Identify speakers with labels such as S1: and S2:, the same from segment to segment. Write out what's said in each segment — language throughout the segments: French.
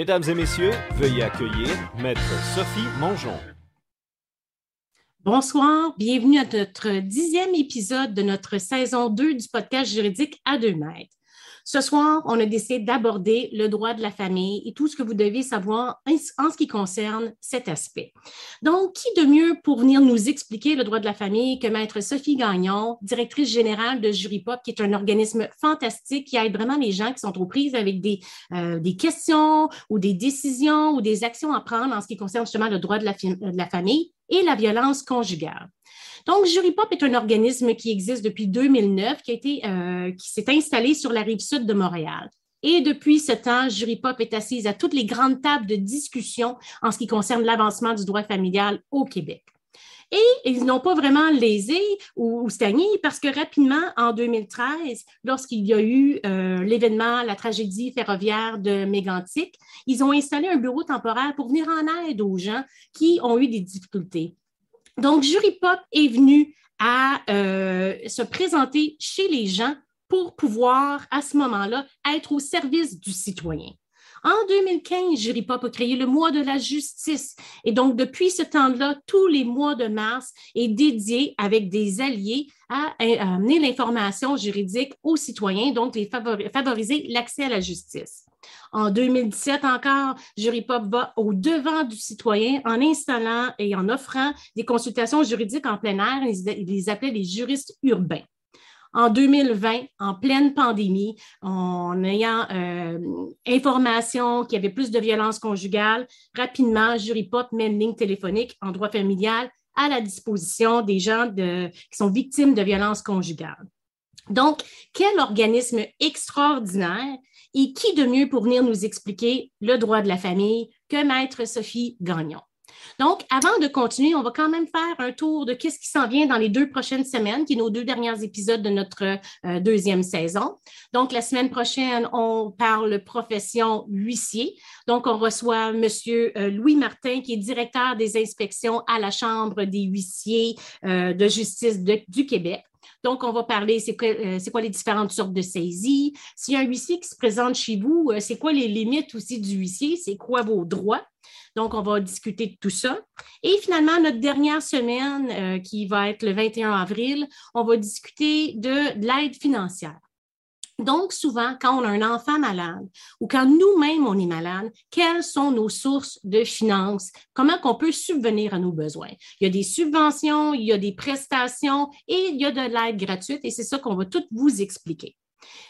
S1: Mesdames et messieurs, veuillez accueillir Maître Sophie Mongeon.
S2: Bonsoir, bienvenue à notre dixième épisode de notre saison 2 du podcast juridique à deux mètres. Ce soir, on a décidé d'aborder le droit de la famille et tout ce que vous devez savoir en ce qui concerne cet aspect. Donc, qui de mieux pour venir nous expliquer le droit de la famille que Maître Sophie Gagnon, directrice générale de Juripop, qui est un organisme fantastique qui aide vraiment les gens qui sont aux prises avec des, euh, questions ou des décisions ou des actions à prendre en ce qui concerne justement le droit de la famille et la violence conjugale? Donc, Juripop est un organisme qui existe depuis 2009, qui, a euh, qui s'est installé sur la rive sud de Montréal. Et depuis ce temps, Juripop est assise à toutes les grandes tables de discussion en ce qui concerne l'avancement du droit familial au Québec. Et ils n'ont pas vraiment lésé ou, stagné parce que rapidement, en 2013, lorsqu'il y a eu euh, l'événement, la tragédie ferroviaire de Mégantic, ils ont installé un bureau temporaire pour venir en aide aux gens qui ont eu des difficultés. Donc, Juripop est venu à euh, se présenter chez les gens pour pouvoir, à ce moment-là, être au service du citoyen. En 2015, Juripop a créé le mois de la justice. Et donc, depuis ce temps-là, tous les mois de mars est dédié avec des alliés à, amener l'information juridique aux citoyens, donc favoriser l'accès à la justice. En 2017 encore, Juripop va au devant du citoyen en installant et en offrant des consultations juridiques en plein air. Ils les appelaient les juristes urbains en 2020, en pleine pandémie, en ayant euh, information qu'il y avait plus de violence conjugale, rapidement, Juripop met une ligne téléphonique en droit familial à la disposition des gens qui sont victimes de violences conjugales. Donc, quel organisme extraordinaire et qui de mieux pour venir nous expliquer le droit de la famille que Maître Sophie Gagnon? Donc, avant de continuer, on va quand même faire un tour de qu'est-ce qui s'en vient dans les deux prochaines semaines, qui sont nos deux derniers épisodes de notre euh, deuxième saison. Donc, la semaine prochaine, on parle profession huissier. Donc, on reçoit M. Euh, Louis Martin, qui est directeur des inspections à la Chambre des huissiers euh, de justice du Québec. Donc, on va parler, c'est quoi, les différentes sortes de saisies? S'il y a un huissier qui se présente chez vous, c'est quoi les limites aussi du huissier? C'est quoi vos droits? Donc, on va discuter de tout ça. Et finalement, notre dernière semaine, euh, qui va être le 21 avril, on va discuter de, l'aide financière. Donc, souvent, quand on a un enfant malade ou quand nous-mêmes on est malade, quelles sont nos sources de finances? Comment qu'on peut subvenir à nos besoins? Il y a des subventions, il y a des prestations et il y a de l'aide gratuite et c'est ça qu'on va tout vous expliquer.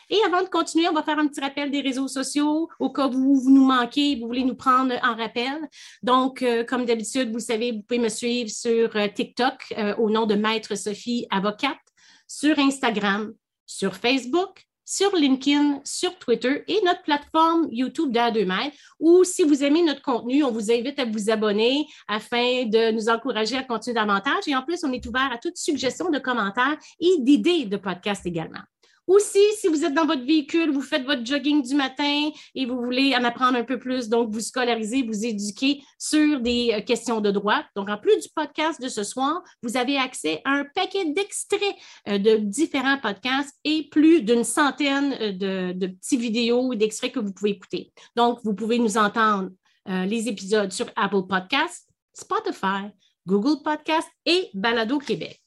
S2: Et avant de continuer, on va faire un petit rappel des réseaux sociaux au cas où vous nous manquez, vous voulez nous prendre en rappel. Donc, euh, comme d'habitude, vous savez, vous pouvez me suivre sur euh, TikTok euh, au nom de Maître Sophie Avocate, sur Instagram, sur Facebook, sur LinkedIn, sur Twitter et notre plateforme YouTube d'A 2 mètres, ou si vous aimez notre contenu, on vous invite à vous abonner afin de nous encourager à continuer davantage. Et en plus, on est ouvert à toute suggestion de commentaires et d'idées de podcasts également. Aussi, si vous êtes dans votre véhicule, vous faites votre jogging du matin et vous voulez en apprendre un peu plus, donc vous scolarisez, vous éduquez sur des euh, questions de droit. Donc, en plus du podcast de ce soir, vous avez accès à un paquet d'extraits euh, de différents podcasts et plus d'une centaine euh, de, petits vidéos ou d'extraits que vous pouvez écouter. Donc, vous pouvez nous entendre les épisodes sur Apple Podcasts, Spotify, Google Podcasts et Balado Québec.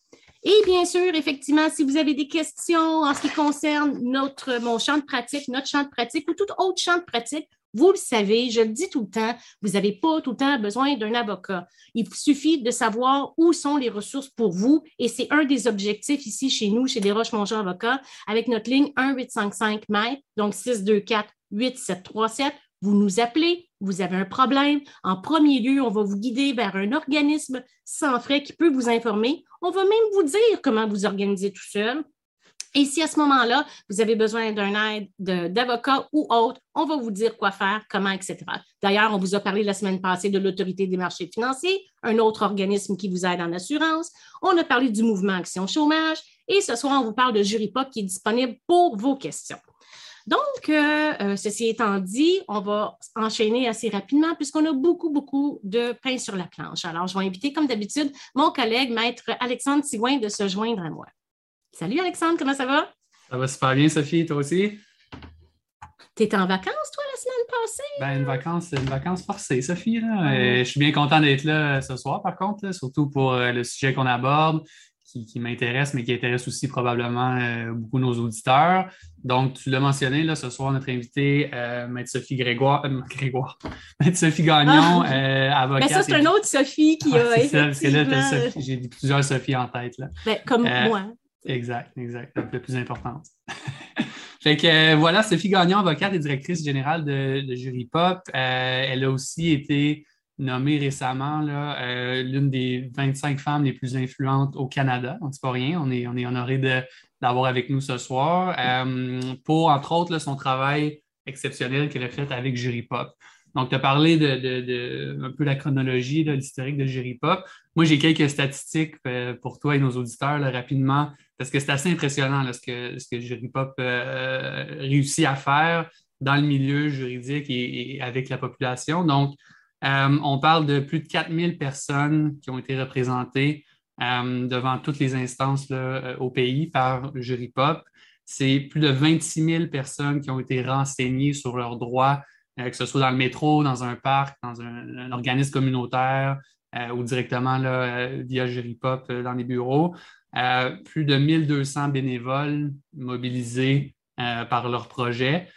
S2: Et bien sûr, effectivement, si vous avez des questions en ce qui concerne notre, mon champ de pratique, notre champ de pratique ou tout autre champ de pratique, vous le savez, je le dis tout le temps, vous n'avez pas tout le temps besoin d'un avocat. Il suffit de savoir où sont les ressources pour vous et c'est un des objectifs ici chez nous, chez les Roches-Mongeau Avocats, avec notre ligne 1855 mètres, donc 624 8737 vous nous appelez, vous avez un problème. En premier lieu, on va vous guider vers un organisme sans frais qui peut vous informer. On va même vous dire comment vous organiser tout seul. Et si à ce moment-là, vous avez besoin d'un aide d'avocat ou autre, on va vous dire quoi faire, comment, etc. D'ailleurs, on vous a parlé la semaine passée de l'autorité des marchés financiers, un autre organisme qui vous aide en assurance. On a parlé du mouvement Action Chômage. Et ce soir, on vous parle de Juripop qui est disponible pour vos questions. Donc, euh, euh, ceci étant dit, on va enchaîner assez rapidement puisqu'on a beaucoup, beaucoup de pain sur la planche. Alors, je vais inviter, comme d'habitude, mon collègue, maître Alexandre Sigouin, de se joindre à moi. Salut Alexandre, comment ça va?
S3: Ça va super bien, Sophie, toi aussi?
S2: Tu étais en vacances, toi, la semaine passé?
S3: Ben, une vacance, une vacance forcée, Sophie. Là. je suis bien content d'être là ce soir, par contre, surtout pour le sujet qu'on aborde qui, m'intéresse, mais qui intéresse aussi probablement euh, beaucoup nos auditeurs. Donc, tu l'as mentionné, là, ce soir, notre invité, euh, Maître Sophie Grégoire, euh, Grégoire, Maître Sophie Gagnon, ah. avocate.
S2: Mais ça, c'est une autre Sophie qui a.
S3: C'est ça, parce que là, j'ai plusieurs Sophie en tête. Là.
S2: Ben, comme moi.
S3: Exact, exact. La plus importante. fait que voilà, Sophie Gagnon, avocate et directrice générale de, de Jury Pop. elle a aussi été nommée récemment euh, l'une des 25 femmes les plus influentes au Canada. Donc, c'est pas rien. On est, on est honoré d'avoir avec nous ce soir euh, pour, entre autres, son travail exceptionnel qu'elle a fait avec Jury Pop. Donc, tu as parlé de, de, un peu la chronologie, l'historique de Jury Pop. Moi, j'ai quelques statistiques euh, pour toi et nos auditeurs rapidement, parce que c'est assez impressionnant ce, que, ce que Jury Pop réussit à faire dans le milieu juridique et avec la population. Donc, euh, on parle de plus de 4000 personnes qui ont été représentées euh, devant toutes les instances euh, au pays par jury pop. C'est plus de 26 000 personnes qui ont été renseignées sur leurs droits, que ce soit dans le métro, dans un parc, dans un, organisme communautaire ou directement via jury pop dans les bureaux. plus de 1200 bénévoles mobilisés par leur projet.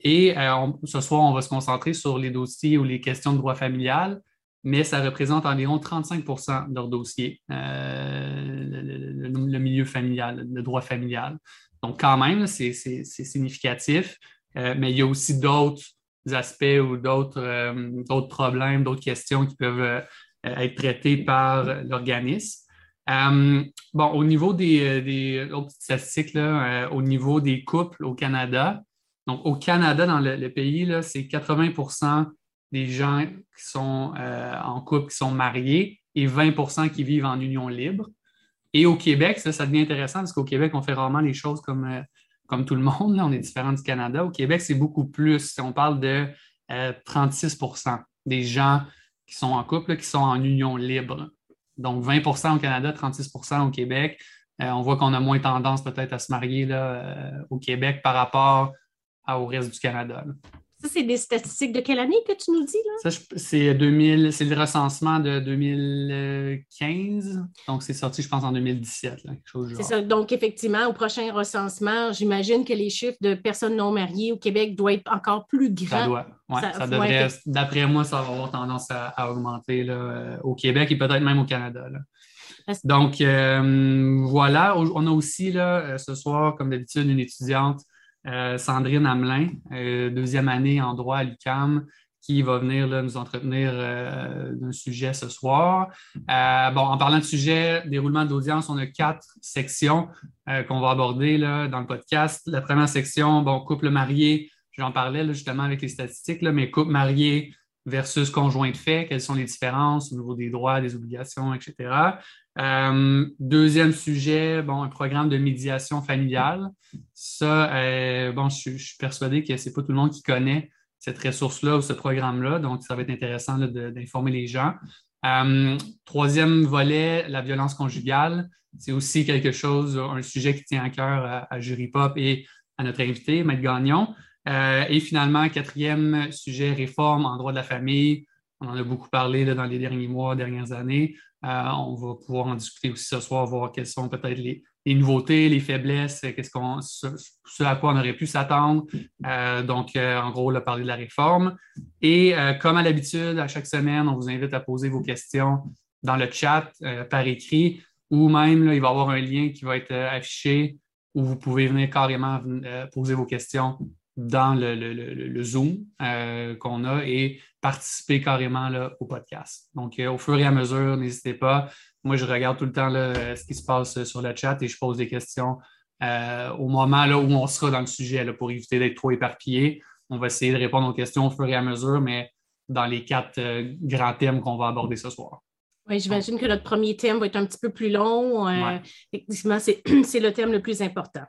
S3: Et euh, ce soir, on va se concentrer sur les dossiers ou les questions de droit familial, mais ça représente environ 35% de leurs dossiers, euh, le, milieu familial, le droit familial. Donc, quand même, c'est significatif, euh, mais il y a aussi d'autres aspects ou d'autres problèmes, d'autres questions qui peuvent être traitées par l'organisme. bon, au niveau des, des autres statistiques, au niveau des couples au Canada, donc, au Canada, dans le, pays, c'est 80% des gens qui sont euh, en couple, qui sont mariés, et 20% qui vivent en union libre. Et au Québec, ça, ça devient intéressant parce qu'au Québec, on fait rarement les choses comme, euh, comme tout le monde. On est différent du Canada. Au Québec, c'est beaucoup plus. On parle de 36% euh, des gens qui sont en couple, qui sont en union libre. Donc, 20% au Canada, 36% au Québec. on voit qu'on a moins tendance peut-être à se marier là, au Québec par rapport au reste du Canada.
S2: Ça, c'est des statistiques de quelle année que tu nous dis?
S3: Là? Ça, c'est, 2000, c'est le recensement de 2015. Donc, c'est sorti, je pense, en 2017.
S2: c'est ça. Donc, effectivement, au prochain recensement, j'imagine que les chiffres de personnes non mariées au Québec doivent être encore plus grands.
S3: Ça doit. ça, devrait, d'après moi, ça va avoir tendance à, augmenter là, euh, au Québec et peut-être même au Canada. Donc, euh, voilà. On a aussi là, euh, ce soir, comme d'habitude, une étudiante euh, Sandrine Hamelin, euh, deuxième année en droit à l'UCAM, qui va venir nous entretenir euh, d'un sujet ce soir. bon, en parlant de sujet, déroulement d'audience, on a quatre sections qu'on va aborder là, dans le podcast. La première section, bon, couple marié, j'en parlais justement avec les statistiques, mais couple marié versus conjoint de fait, quelles sont les différences au niveau des droits, des obligations, etc. Euh, deuxième sujet, bon, un programme de médiation familiale. Ça, euh, bon, je, suis persuadé que ce n'est pas tout le monde qui connaît cette ressource-là ou ce programme-là, donc ça va être intéressant d'informer les gens. Euh, troisième volet, la violence conjugale. C'est aussi quelque chose, un sujet qui tient à cœur à, à Jury Pop et à notre invité, Maître Gagnon. et finalement, quatrième sujet, réforme en droit de la famille. On en a beaucoup parlé dans les derniers mois, dernières années. Euh, on va pouvoir en discuter aussi ce soir, voir quelles sont peut-être les, nouveautés, les faiblesses, qu'est-ce qu'on, ce, à quoi on aurait pu s'attendre. Euh, donc, euh, en gros, on a parlé de la réforme. Et comme à l'habitude, à chaque semaine, on vous invite à poser vos questions dans le chat par écrit ou même il va y avoir un lien qui va être affiché où vous pouvez venir carrément poser vos questions dans le, Zoom euh, qu'on a et participer carrément là, au podcast. Donc, euh, au fur et à mesure, n'hésitez pas. Moi, je regarde tout le temps là, ce qui se passe sur le chat et je pose des questions euh, au moment là, où on sera dans le sujet là, pour éviter d'être trop éparpillé. On va essayer de répondre aux questions au fur et à mesure, mais dans les quatre grands thèmes qu'on va aborder ce soir.
S2: Oui, j'imagine que notre premier thème va être un petit peu plus long. Effectivement, c'est le thème le plus important.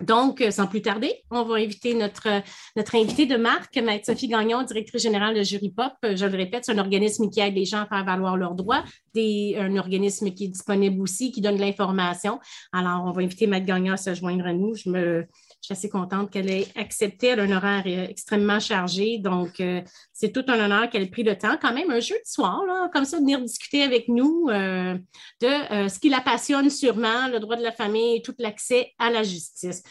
S2: Donc, euh, sans plus tarder, on va inviter notre, euh, notre invitée de marque, Maître Sophie Gagnon, directrice générale de Jury Pop. Euh, je le répète, c'est un organisme qui aide les gens à faire valoir leurs droits, des, un organisme qui est disponible aussi, qui donne de l'information. Alors, on va inviter Maître Gagnon à se joindre à nous. Je me, Je suis assez contente qu'elle ait accepté. un horaire euh, extrêmement chargé. Donc, euh, c'est tout un honneur qu'elle ait pris le temps, quand même, un jeudi soir, là, comme ça, de venir discuter avec nous de ce qui la passionne sûrement, le droit de la famille et tout l'accès à la justice.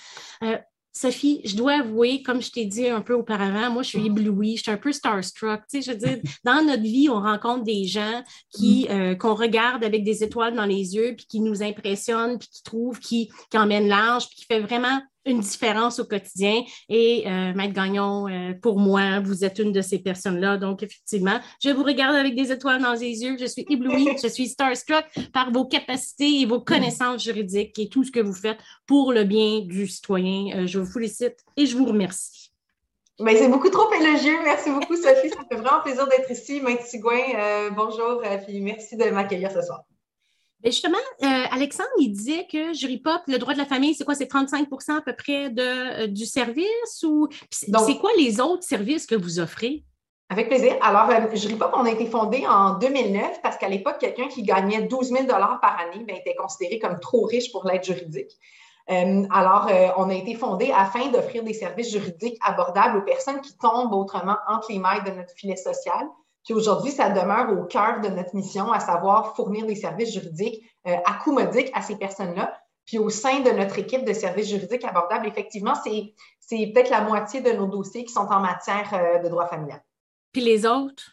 S2: Sophie, je dois avouer, comme je t'ai dit un peu auparavant, moi, je suis éblouie, je suis un peu starstruck. Tu sais, je veux dire, dans notre vie, on rencontre des gens qui, mm. euh, qu'on regarde avec des étoiles dans les yeux, puis qui nous impressionnent, puis qui trouvent, qui, qui emmènent large, puis qui fait vraiment une différence au quotidien. Et euh, Maître Gagnon, euh, pour moi, vous êtes une de ces personnes-là. Donc, effectivement, je vous regarde avec des étoiles dans les yeux. Je suis éblouie, je suis starstruck par vos capacités et vos connaissances juridiques et tout ce que vous faites pour le bien du citoyen. Euh, je vous félicite et je vous remercie.
S4: Mais c'est beaucoup trop élogieux. Merci beaucoup, Sophie. Ça me fait vraiment plaisir d'être ici. Maître Sigouin, bonjour, et merci de m'accueillir ce soir.
S2: Ben, justement, euh, Alexandre, il disait que Jury Pop, le droit de la famille, c'est quoi? C'est 35% à peu près de, euh, du service ou c'est quoi les autres services que vous offrez?
S4: Avec plaisir. Alors, euh, Jury Pop, on a été fondé en 2009 parce qu'à l'époque, quelqu'un qui gagnait 12 000 par année ben, était considéré comme trop riche pour l'aide juridique. alors, on a été fondé afin d'offrir des services juridiques abordables aux personnes qui tombent autrement entre les mailles de notre filet social puis aujourd'hui, ça demeure au cœur de notre mission, à savoir fournir des services juridiques euh, à coût modique à ces personnes-là. Puis au sein de notre équipe de services juridiques abordables, effectivement, c'est peut-être la moitié de nos dossiers qui sont en matière euh, de droit familial.
S2: Puis les autres?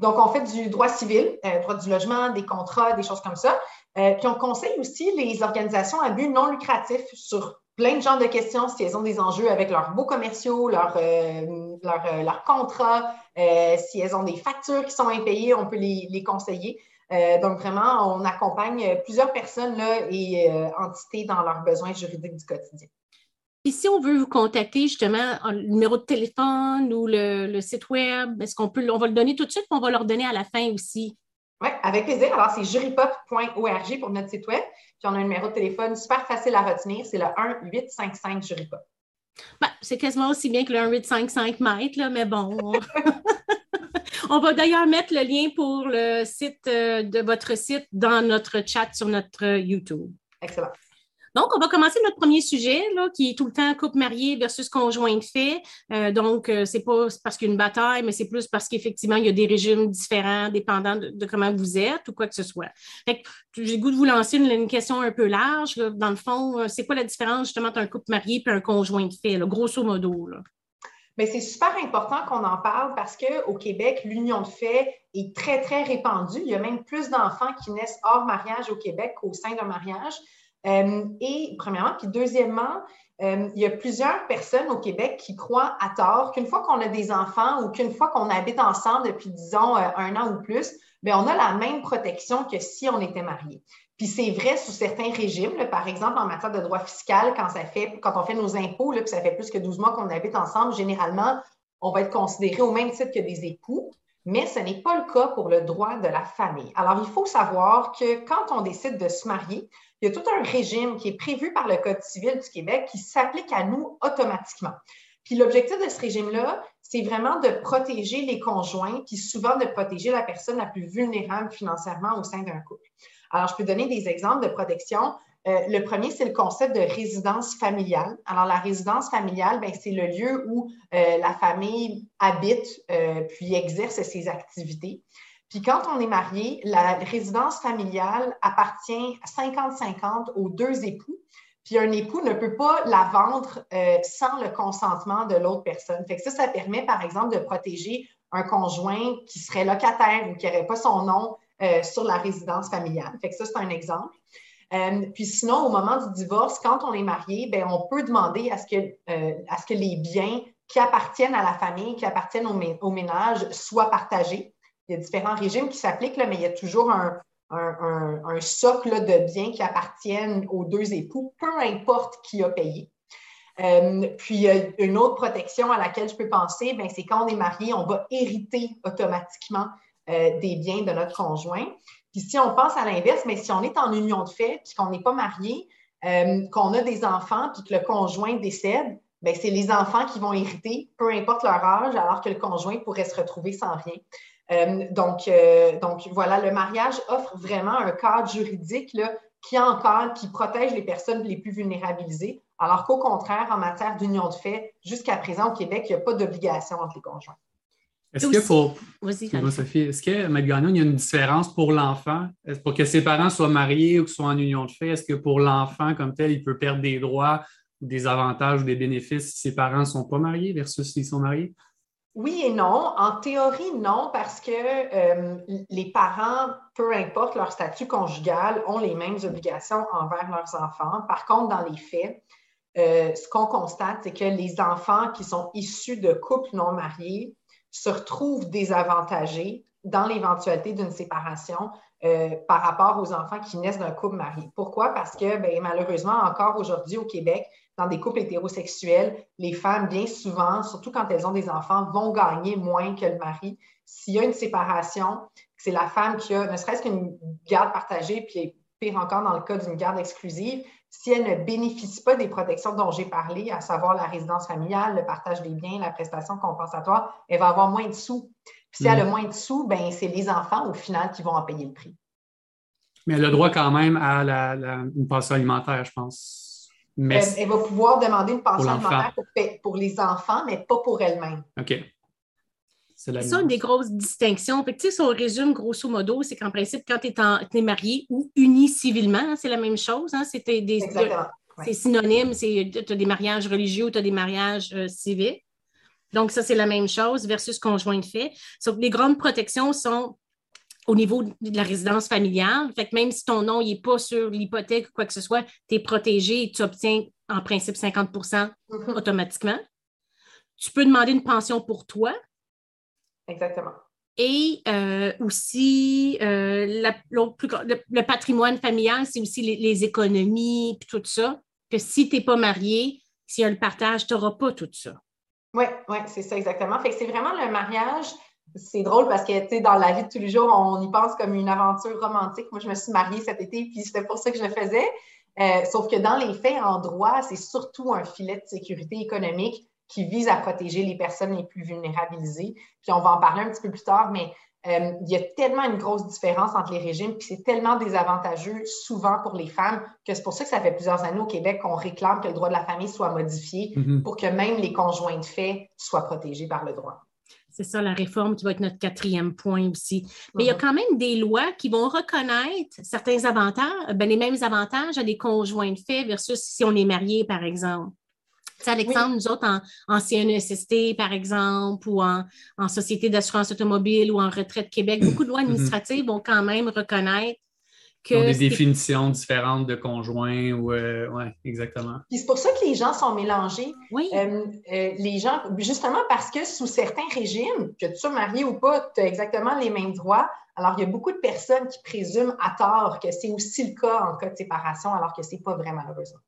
S4: Donc, on fait du droit civil, euh, droit du logement, des contrats, des choses comme ça. puis on conseille aussi les organisations à but non lucratif sur plein de genres de questions si elles ont des enjeux avec leurs beaux commerciaux, leurs leur, leur contrats, euh, si elles ont des factures qui sont impayées, on peut les, conseiller. Euh, donc, vraiment, on accompagne plusieurs personnes là, et euh, entités dans leurs besoins juridiques du quotidien.
S2: Et si on veut vous contacter, justement, le numéro de téléphone ou le, site web, est-ce qu'on peut, on va le donner tout de suite, ou on va le redonner à la fin aussi?
S4: Oui, avec plaisir. Alors, c'est jurypop.org pour notre site web. Puis, on a un numéro de téléphone super facile à retenir. C'est le 1-855-jurypop.
S2: Ben, c'est quasiment aussi bien que le 1,855 mètres, là, mais bon. On va d'ailleurs mettre le lien pour le site euh, de votre site dans notre chat sur notre YouTube.
S4: Excellent.
S2: Donc, on va commencer notre premier sujet, là, qui est tout le temps couple marié versus conjoint de fait. Euh, donc, euh, c'est pas parce qu'il y a une bataille, mais c'est plus parce qu'effectivement, il y a des régimes différents dépendant de, comment vous êtes ou quoi que ce soit. j'ai le goût de vous lancer une, question un peu large. Dans le fond, euh, c'est quoi la différence justement entre un couple marié et un conjoint de fait, grosso modo?
S4: Mais c'est super important qu'on en parle parce qu'au Québec, l'union de fait est très, très répandue. Il y a même plus d'enfants qui naissent hors mariage au Québec qu'au sein d'un mariage. Euh, et premièrement, puis deuxièmement, euh, il y a plusieurs personnes au Québec qui croient à tort qu'une fois qu'on a des enfants ou qu'une fois qu'on habite ensemble depuis, disons, euh, un an ou plus, bien, on a la même protection que si on était marié. Puis c'est vrai sous certains régimes, par exemple en matière de droit fiscal, quand, ça fait, quand on fait nos impôts, là, puis ça fait plus que 12 mois qu'on habite ensemble, généralement, on va être considéré au même titre que des époux mais ce n'est pas le cas pour le droit de la famille. Alors, il faut savoir que quand on décide de se marier, il y a tout un régime qui est prévu par le Code civil du Québec qui s'applique à nous automatiquement. Puis l'objectif de ce régime-là, c'est vraiment de protéger les conjoints, puis souvent de protéger la personne la plus vulnérable financièrement au sein d'un couple. Alors, je peux donner des exemples de protection. Euh, le premier, c'est le concept de résidence familiale. Alors, la résidence familiale, ben, c'est le lieu où euh, la famille habite euh, puis exerce ses activités. Puis quand on est marié, la résidence familiale appartient 50-50 aux deux époux. Puis un époux ne peut pas la vendre sans le consentement de l'autre personne. Ça, ça permet, par exemple, de protéger un conjoint qui serait locataire ou qui n'aurait pas son nom sur la résidence familiale. Fait que ça, c'est un exemple. Euh, puis sinon, au moment du divorce, quand on est marié, ben, on peut demander à ce, que, euh, à ce que les biens qui appartiennent à la famille, qui appartiennent au, ménage, soient partagés. Il y a différents régimes qui s'appliquent, mais il y a toujours un, socle de biens qui appartiennent aux deux époux, peu importe qui a payé. Euh, puis, une autre protection à laquelle je peux penser, ben, c'est quand on est marié, on va hériter automatiquement des biens de notre conjoint. Puis si on pense à l'inverse, mais si on est en union de fait, puis qu'on n'est pas marié, euh, qu'on a des enfants, puis que le conjoint décède, bien, c'est les enfants qui vont hériter, peu importe leur âge, alors que le conjoint pourrait se retrouver sans rien. Euh, donc, euh, donc, voilà, le mariage offre vraiment un cadre juridique là, qui encore, qui protège les personnes les plus vulnérabilisées, Alors qu'au contraire, en matière d'union de fait, jusqu'à présent au Québec, il n'y a pas d'obligation entre les conjoints.
S3: Est-ce que pour. Sophie, est-ce que, M. Gagnon, il y a une différence pour l'enfant? Pour que ses parents soient mariés ou qu'ils soient en union de fait, est-ce que pour l'enfant comme tel, il peut perdre des droits, des avantages ou des bénéfices si ses parents ne sont pas mariés versus s'ils sont mariés?
S4: Oui et non. En théorie, non, parce que euh, les parents, peu importe leur statut conjugal, ont les mêmes obligations envers leurs enfants. Par contre, dans les faits, euh, ce qu'on constate, c'est que les enfants qui sont issus de couples non mariés se retrouvent désavantagés dans l'éventualité d'une séparation euh, par rapport aux enfants qui naissent d'un couple marié. Pourquoi? Parce que ben, malheureusement, encore aujourd'hui au Québec, dans des couples hétérosexuels, les femmes, bien souvent, surtout quand elles ont des enfants, vont gagner moins que le mari. S'il y a une séparation, c'est la femme qui a ne serait-ce qu'une garde partagée, puis pire encore dans le cas d'une garde exclusive, si elle ne bénéficie pas des protections dont j'ai parlé, à savoir la résidence familiale, le partage des biens, la prestation compensatoire, elle va avoir moins de sous. Puis si elle a mm. moins de sous, ben, c'est les enfants, au final, qui vont en payer le prix.
S3: Mais elle a droit quand même à une pension alimentaire, je pense.
S4: Mais elle, va pouvoir demander une pension alimentaire pour, pour, les enfants, mais pas pour elle-même.
S3: OK.
S2: C'est ça une des grosses distinctions. Fait si on résume grosso modo, c'est qu'en principe, quand tu es, marié ou uni civilement, c'est la même chose. Hein, c'est synonyme, tu as des mariages religieux, tu as des mariages euh, civils. Donc, ça, c'est la même chose versus conjoint de fait. Sauf les grandes protections sont au niveau de la résidence familiale. Fait que même si ton nom n'est pas sur l'hypothèque ou quoi que ce soit, tu es protégé et tu obtiens en principe 50 mm-hmm. automatiquement. Tu peux demander une pension pour toi,
S4: Exactement.
S2: Et euh, aussi, euh, le, patrimoine familial, c'est aussi les, économies et tout ça. Que si tu n'es pas marié, s'il y a le partage, tu n'auras pas tout ça.
S4: Oui, ouais, c'est ça exactement. Fait que c'est vraiment le mariage. C'est drôle parce que, tu sais, dans la vie de tous les jours, on y pense comme une aventure romantique. Moi, je me suis mariée cet été, puis c'était pour ça que je le faisais. Euh, sauf que dans les faits, en droit, c'est surtout un filet de sécurité économique qui vise à protéger les personnes les plus vulnérabilisées. Puis on va en parler un petit peu plus tard, mais euh, il y a tellement une grosse différence entre les régimes, puis c'est tellement désavantageux souvent pour les femmes que c'est pour ça que ça fait plusieurs années au Québec qu'on réclame que le droit de la famille soit modifié mm-hmm. pour que même les conjoints de fait soient protégés par le droit.
S2: C'est ça, la réforme qui va être notre quatrième point aussi. Mais il y a mm-hmm. quand même des lois qui vont reconnaître certains avantages, ben, les mêmes avantages à des conjoints de fait versus si on est marié, par exemple. Alexandre, nous autres, en, CNESST, par exemple, ou en, Société d'assurance automobile ou en Retraite Québec, beaucoup de lois mhm. administratives vont quand même reconnaître que.
S3: des définitions différentes de conjoints, ou. Euh, oui, exactement.
S4: c'est pour ça que les gens sont mélangés.
S2: Oui.
S4: Euh, euh, les gens, justement parce que sous certains régimes, que tu sois marié ou pas, tu as exactement les mêmes droits. Alors, il y a beaucoup de personnes qui présument à tort que c'est aussi le cas en cas de séparation, alors que ce n'est pas vrai, malheureusement.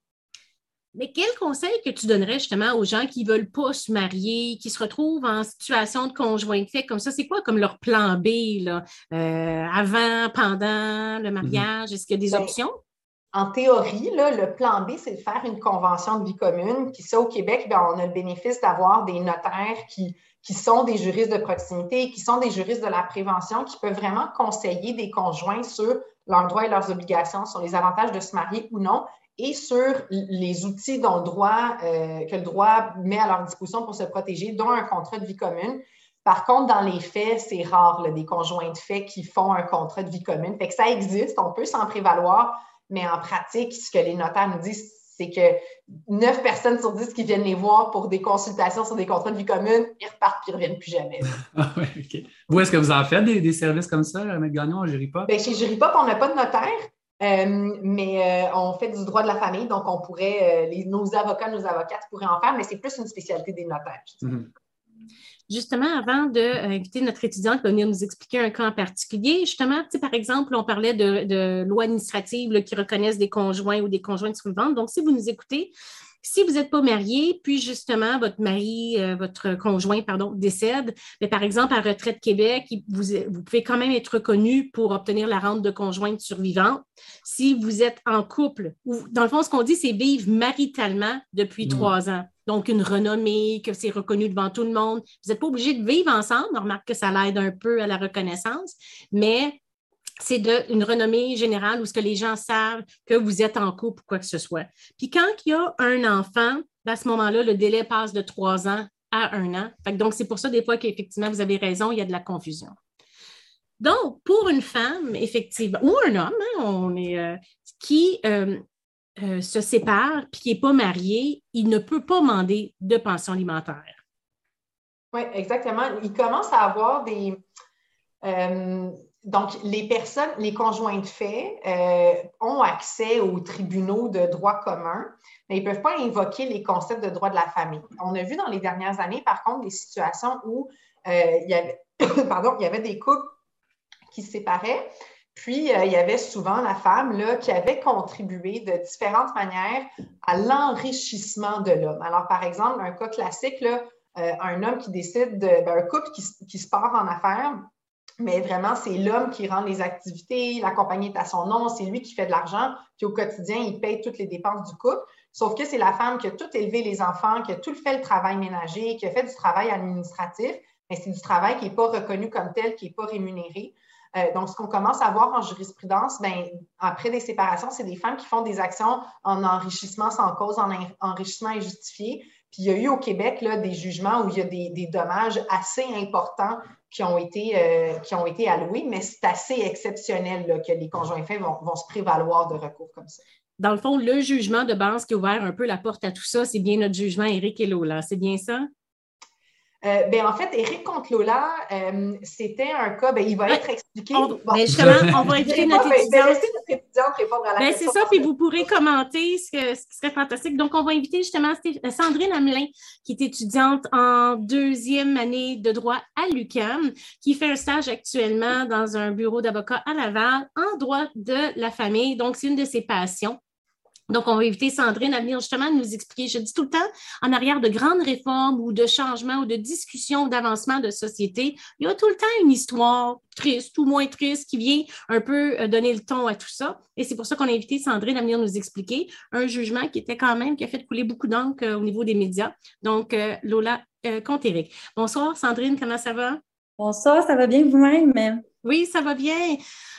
S2: Mais quel conseil que tu donnerais justement aux gens qui ne veulent pas se marier, qui se retrouvent en situation de conjoint de fait? Comme ça? C'est quoi comme leur plan B là? Euh, avant, pendant le mhm. mariage? Est-ce qu'il y a des ben, options?
S4: En théorie, là, le plan B, c'est de faire une convention de vie commune. Puis ça, au Québec, ben, on a le bénéfice d'avoir des notaires qui, qui sont des juristes de proximité, qui sont des juristes de la prévention, qui peuvent vraiment conseiller des conjoints sur leurs droits et leurs obligations, sur les avantages de se marier ou non et sur les outils dont le droit, euh, que le droit met à leur disposition pour se protéger, dont un contrat de vie commune. Par contre, dans les faits, c'est rare des conjoints de fait qui font un contrat de vie commune. Fait que ça existe, on peut s'en prévaloir, mais en pratique, ce que les notaires nous disent, c'est que neuf personnes sur dix qui viennent les voir pour des consultations sur des contrats de vie commune, ils repartent et ils ne reviennent plus jamais.
S3: ah ouais, OK. Vous, est-ce que vous en faites des, services comme ça, M. Gagnon, à Juripop?
S4: Bien, chez Juripop, on n'a pas de notaire. Euh, mais euh, on fait du droit de la famille, donc on pourrait, euh, nos avocats, nos avocates pourraient en faire, mais c'est plus une spécialité des notaires.
S2: Mhm. Justement, avant d'inviter notre étudiante à venir nous expliquer un cas en particulier, justement, par exemple, on parlait de, lois administratives qui reconnaissent des conjoints ou des conjointes survivantes. Donc, si vous nous écoutez, si vous n'êtes pas marié, puis justement, votre mari, euh, votre conjoint, pardon, décède, mais par exemple, à Retraite Québec, vous, vous, pouvez quand même être reconnu pour obtenir la rente de conjointe survivante. Si vous êtes en couple, ou dans le fond, ce qu'on dit, c'est vivre maritalement depuis mmh. trois ans. Donc, une renommée, que c'est reconnu devant tout le monde. Vous n'êtes pas obligé de vivre ensemble. On remarque que ça l'aide un peu à la reconnaissance, mais c'est une renommée générale où ce que les gens savent que vous êtes en couple ou quoi que ce soit. Puis quand il y a un enfant, ben, à ce moment-là, le délai passe de trois ans à un an. donc, c'est pour ça, des fois, qu'effectivement, vous avez raison, il y a de la confusion. Donc, pour une femme, effectivement, ou un homme, hein, on est, euh, qui euh, euh, se sépare puis qui n'est pas marié, il ne peut pas demander de pension alimentaire.
S4: Oui, exactement. Il commence à avoir des. Donc, les personnes, les conjoints de fait ont accès aux tribunaux de droit commun, mais ils ne peuvent pas invoquer les concepts de droit de la famille. On a vu dans les dernières années, par contre, des situations où il, y avait, pardon, il y avait des couples qui se séparaient. Puis, euh, il y avait souvent la femme qui avait contribué de différentes manières à l'enrichissement de l'homme. Alors, par exemple, un cas classique, euh, un homme qui décide de. Ben, un couple qui, qui, se part en affaires, mais vraiment, c'est l'homme qui rend les activités, la compagnie est à son nom, c'est lui qui fait de l'argent, puis au quotidien, il paye toutes les dépenses du couple. Sauf que c'est la femme qui a tout élevé les enfants, qui a tout fait le travail ménager, qui a fait du travail administratif, mais c'est du travail qui n'est pas reconnu comme tel, qui n'est pas rémunéré. Euh, donc, ce qu'on commence à voir en jurisprudence, ben, après des séparations, c'est des femmes qui font des actions en enrichissement sans cause, en enrichissement injustifié. Puis il y a eu au Québec là, des jugements où il y a des, dommages assez importants qui ont été, euh, qui ont été alloués, mais c'est assez exceptionnel que les conjoints faits vont, vont, se prévaloir de recours comme ça.
S2: Dans le fond, le jugement de base qui a ouvert un peu la porte à tout ça, c'est bien notre jugement Éric et Lola. C'est bien ça?
S4: Euh, ben, en fait, Eric contre Lola, euh, c'était un cas, ben, il va être expliqué.
S2: mais justement, on va inviter notre étudiante. Ben, c'est ça, puis vous pourrez commenter ce, qui serait fantastique. Donc, on va inviter justement Sandrine Hamelin, qui est étudiante en deuxième année de droit à l'UQAM, qui fait un stage actuellement dans un bureau d'avocat à Laval en droit de la famille. Donc, c'est une de ses passions. Donc, on va inviter Sandrine à venir justement nous expliquer. Je dis tout le temps, en arrière de grandes réformes ou de changements ou de discussions ou d'avancement de société, il y a tout le temps une histoire triste ou moins triste qui vient un peu euh, donner le ton à tout ça. Et c'est pour ça qu'on a invité Sandrine à venir nous expliquer un jugement qui était quand même, qui a fait couler beaucoup d'encre euh, au niveau des médias. Donc, euh, Lola compte Eric. Bonsoir, Sandrine, comment ça va?
S5: Bonsoir, ça va bien vous-même?
S2: Oui, ça va bien.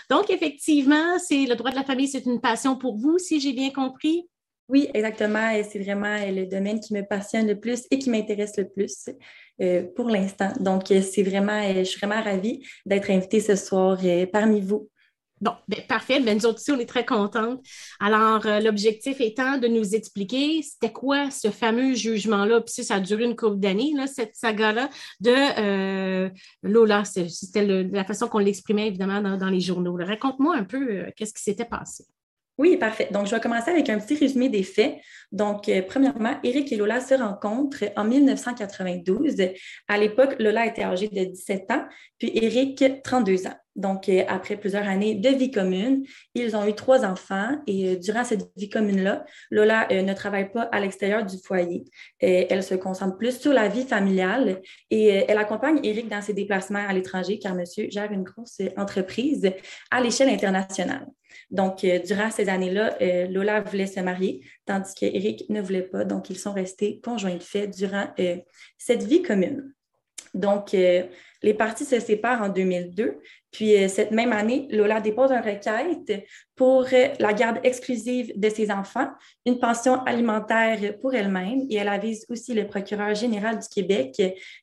S2: Donc, effectivement, c'est le droit de la famille, c'est une passion pour vous, si j'ai bien compris.
S5: Oui, exactement. Et c'est vraiment le domaine qui me passionne le plus et qui m'intéresse le plus euh, pour l'instant. Donc, c'est vraiment, je suis vraiment ravie d'être invitée ce soir euh, parmi vous.
S2: Bon, ben, parfait. Ben, nous aussi, on est très contentes. Alors, euh, l'objectif étant de nous expliquer c'était quoi ce fameux jugement-là? Puis ça a duré une couple d'années, cette saga-là, de euh, Lola. C'était la façon qu'on l'exprimait, évidemment, dans, les journaux. Raconte-moi un peu euh, qu'est-ce qui s'était passé.
S5: Oui, parfait. Donc, je vais commencer avec un petit résumé des faits. Donc, premièrement, Eric et Lola se rencontrent en 1992. À l'époque, Lola était âgée de 17 ans, puis Eric, 32 ans. Donc, euh, après plusieurs années de vie commune, ils ont eu trois enfants et euh, durant cette vie commune-là, Lola euh, ne travaille pas à l'extérieur du foyer. elle se concentre plus sur la vie familiale et elle accompagne Eric dans ses déplacements à l'étranger car monsieur gère une grosse entreprise à l'échelle internationale. Donc, durant ces années-là, Lola voulait se marier, tandis qu'Éric ne voulait pas. Donc, ils sont restés conjoints de fait durant cette vie commune. Donc, les parties se séparent en 2002. Puis euh, cette même année, Lola dépose une requête pour euh, la garde exclusive de ses enfants, une pension alimentaire pour elle-même et elle avise aussi le procureur général du Québec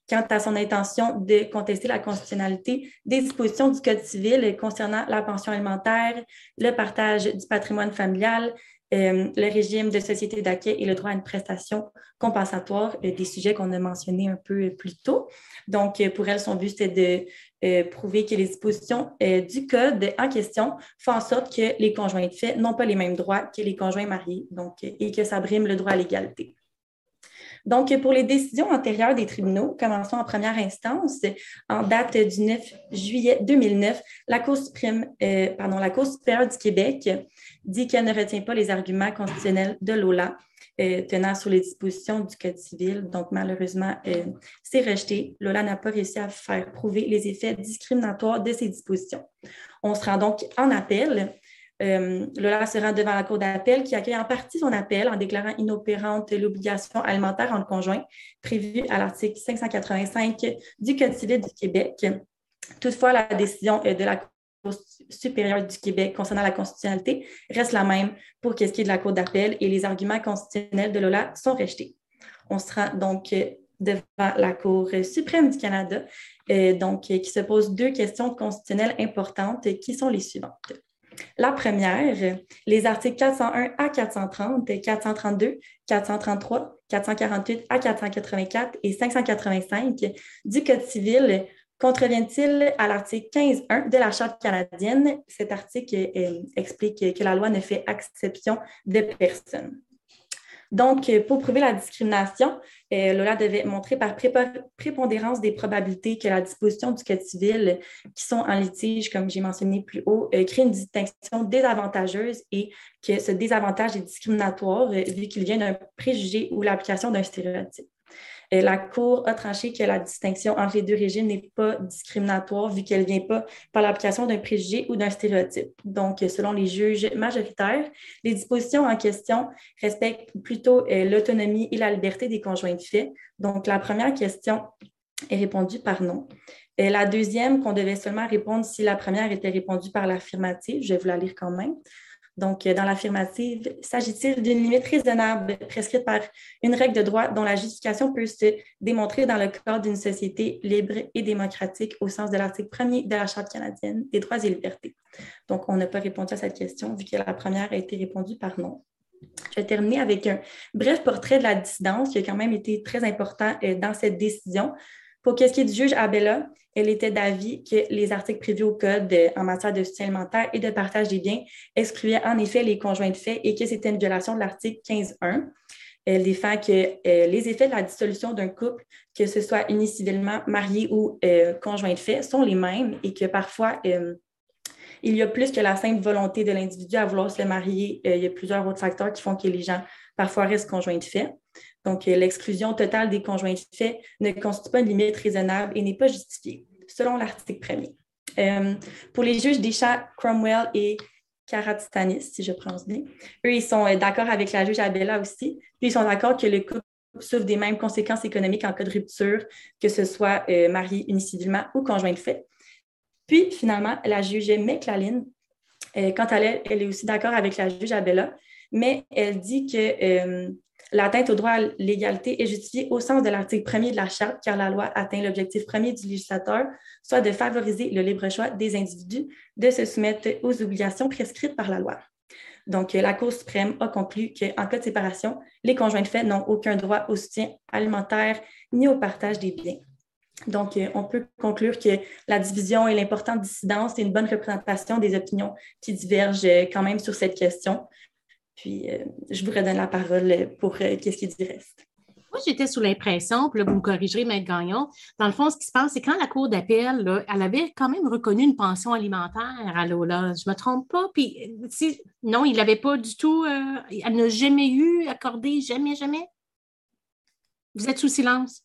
S5: quant à son intention de contester la constitutionnalité des dispositions du Code civil concernant la pension alimentaire, le partage du patrimoine familial, euh, le régime de société d'accueil et le droit à une prestation compensatoire, des sujets qu'on a mentionnés un peu plus tôt. Donc, pour elle, son but, c'était de euh, prouver que les dispositions euh, du code en question font en sorte que les conjoints de fait n'ont pas les mêmes droits que les conjoints mariés et que ça brime le droit à l'égalité. Donc, pour les décisions antérieures des tribunaux, commençons en première instance. En date du 9 juillet 2009, la Cour suprême, euh, pardon, la Cour supérieure du Québec dit qu'elle ne retient pas les arguments constitutionnels de l'OLA euh, tenant sur les dispositions du Code civil. Donc, malheureusement, euh, c'est rejeté. Lola n'a pas réussi à faire prouver les effets discriminatoires de ces dispositions. On se rend donc en appel. Euh, Lola se rend devant la Cour d'appel qui accueille en partie son appel en déclarant inopérante l'obligation alimentaire en conjoint prévue à l'article 585 du Code civil du Québec. Toutefois, la décision de la supérieure du Québec concernant la constitutionnalité reste la même pour ce qui est de la Cour d'appel et les arguments constitutionnels de Lola sont rejetés. On se rend donc devant la Cour suprême du Canada, euh, donc, qui se pose deux questions constitutionnelles importantes qui sont les suivantes. La première, les articles 401 à 430, 432, 433, 448 à 484 et 585 du Code civil contreviennent-ils à l'article 15.1 de la Charte canadienne? Cet article euh, explique que la loi ne fait exception de personne. Donc, euh, pour prouver la discrimination, euh, Lola devait montrer par prépondérance des probabilités que la disposition du Code civil qui sont en litige, comme j'ai mentionné plus haut, euh, crée une distinction désavantageuse et que ce désavantage est discriminatoire vu qu'il vient d'un préjugé ou l'application d'un stéréotype. La Cour a tranché que la distinction entre les deux régimes n'est pas discriminatoire vu qu'elle ne vient pas par l'application d'un préjugé ou d'un stéréotype. Donc, selon les juges majoritaires, les dispositions en question respectent plutôt euh, l'autonomie et la liberté des conjoints de fait. Donc, la première question est répondue par non. La deuxième, qu'on devait seulement répondre si la première était répondue par l'affirmative, je vais vous la lire quand même. Donc, euh, dans l'affirmative, s'agit-il d'une limite raisonnable prescrite par une règle de droit dont la justification peut se démontrer dans le cadre d'une société libre et démocratique au sens de l'article 1er de la Charte canadienne des droits et libertés? Donc, on n'a pas répondu à cette question vu que la première a été répondue par non. Je vais terminer avec un bref portrait de la dissidence qui a quand même été très important euh, dans cette décision. Pour ce qui est du juge Abella, elle était d'avis que les articles prévus au Code en matière de soutien alimentaire et de partage des biens excluaient en effet les conjoints de fait et que c'était une violation de l'article 15.1. Elle défend que euh, les effets de la dissolution d'un couple, que ce soit uni civilement, marié ou euh, conjoint de fait, sont les mêmes et que parfois, euh, il y a plus que la simple volonté de l'individu à vouloir se marier. il y a plusieurs autres facteurs qui font que les gens parfois restent conjoints de fait. Donc, euh, l'exclusion totale des conjoints de fait ne constitue pas une limite raisonnable et n'est pas justifiée, selon l'article premier. Euh, pour les juges des chats Cromwell et Karastanis, si je prononce bien, eux, ils sont euh, d'accord avec la juge Abella aussi, puis ils sont d'accord que le couple souffre des mêmes conséquences économiques en cas de rupture, que ce soit marié unicivilement ou conjoint de fait. Puis, finalement, la juge McLallen, quant à elle, elle est aussi d'accord avec la juge Abella, mais elle dit que L'atteinte au droit à l'égalité est justifiée au sens de l'article 1er de la Charte, car la loi atteint l'objectif premier du législateur, soit de favoriser le libre choix des individus de se soumettre aux obligations prescrites par la loi. Donc, la Cour suprême a conclu qu'en cas de séparation, les conjoints de fait n'ont aucun droit au soutien alimentaire ni au partage des biens. Donc, on peut conclure que la division et l'importante dissidence est une bonne représentation des opinions qui divergent quand même sur cette question. Puis, euh, je vous redonne la parole pour euh, qu'est-ce qui dit reste.
S2: Moi, j'étais sous l'impression, puis là, vous me corrigerez, Maître Gagnon. Dans le fond, ce qui se passe, c'est quand la Cour d'appel, elle avait quand même reconnu une pension alimentaire à Lola. Je ne me trompe pas. Puis, si, non, il n'avait pas du tout, euh, elle n'a jamais eu accordé, jamais, jamais? Vous êtes sous silence?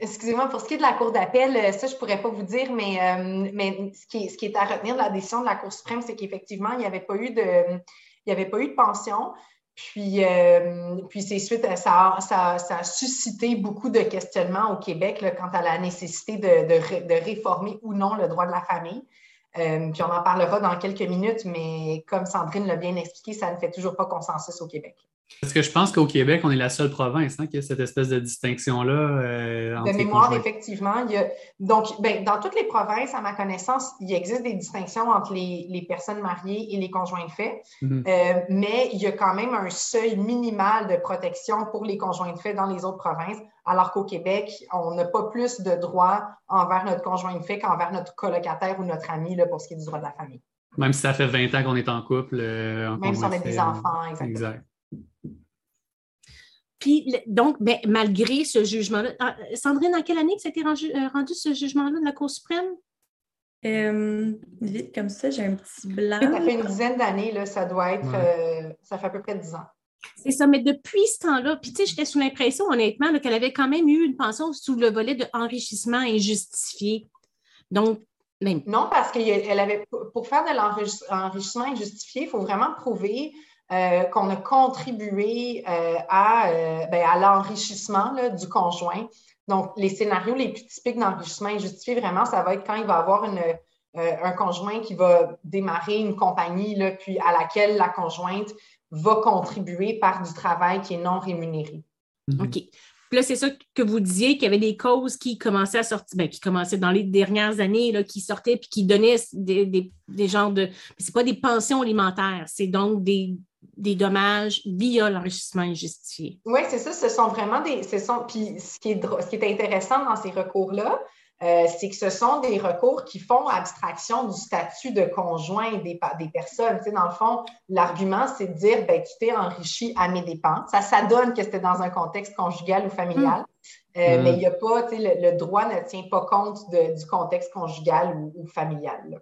S4: Excusez-moi, pour ce qui est de la Cour d'appel, euh, ça, je ne pourrais pas vous dire, mais, euh, ce, qui, est à retenir de la décision de la Cour suprême, c'est qu'effectivement, il n'y avait pas eu de pension. Puis, euh, c'est suite à ça, ça, a suscité beaucoup de questionnements au Québec quant à la nécessité de, réformer ou non le droit de la famille. puis on en parlera dans quelques minutes, mais comme Sandrine l'a bien expliqué, ça ne fait toujours pas consensus au Québec.
S3: Parce que je pense qu'au Québec, on est la seule province hein, qui a cette espèce de distinction-là.
S4: Euh, de mémoire, effectivement. donc, ben, dans toutes les provinces, à ma connaissance, il existe des distinctions entre les, personnes mariées et les conjoints de fait, mhm. euh, mais il y a quand même un seuil minimal de protection pour les conjoints de fait dans les autres provinces, alors qu'au Québec, on n'a pas plus de droits envers notre conjoint de fait qu'envers notre colocataire ou notre ami là, pour ce qui est du droit de la famille.
S3: Même si ça fait 20 ans qu'on est en couple.
S4: Euh, Même si on a des enfants, exactement. Exact.
S2: Puis, donc, ben, malgré ce jugement-là, Sandrine, en quelle année que ça a été rendu, euh, ce jugement-là de la Cour suprême?
S5: Euh, vite comme ça, j'ai un petit blanc.
S4: Ça fait une dizaine d'années, ça doit être, euh, ça fait à peu près dix ans.
S2: C'est ça, mais depuis ce temps-là, puis tu sais, j'étais sous l'impression, honnêtement, qu'elle avait quand même eu une pension sous le volet de enrichissement injustifié. Donc,
S4: même. Non, parce qu'elle avait, pour faire de l'enrichissement injustifié, il faut vraiment prouver euh, qu'on a contribué euh, à, euh, ben, à l'enrichissement du conjoint. Donc, les scénarios les plus typiques d'enrichissement injustifié, vraiment, ça va être quand il va avoir une, un conjoint qui va démarrer une compagnie, là, puis à laquelle la conjointe va contribuer par du travail qui est non rémunéré.
S2: Mm-hmm. OK. Puis là, c'est ça que vous disiez, qu'il y avait des causes qui commençaient à sortir, bien, qui commençaient dans les dernières années, là, qui sortaient puis qui donnaient des, des, des genres de. C'est pas des pensions alimentaires, c'est donc des, des dommages via l'enrichissement injustifié.
S4: Oui, c'est ça. Ce sont vraiment des. Ce sont, puis ce qui, est, ce qui est intéressant dans ces recours-là, euh, c'est que ce sont des recours qui font abstraction du statut de conjoint des, des personnes. Tu sais, dans le fond, l'argument, c'est de dire ben, tu t'es enrichi à mes dépens. Ça, ça donne que c'était dans un contexte conjugal ou familial. Hmm. Euh. Mais il n'y a pas, tu sais, le, droit ne tient pas compte du contexte conjugal ou, familial.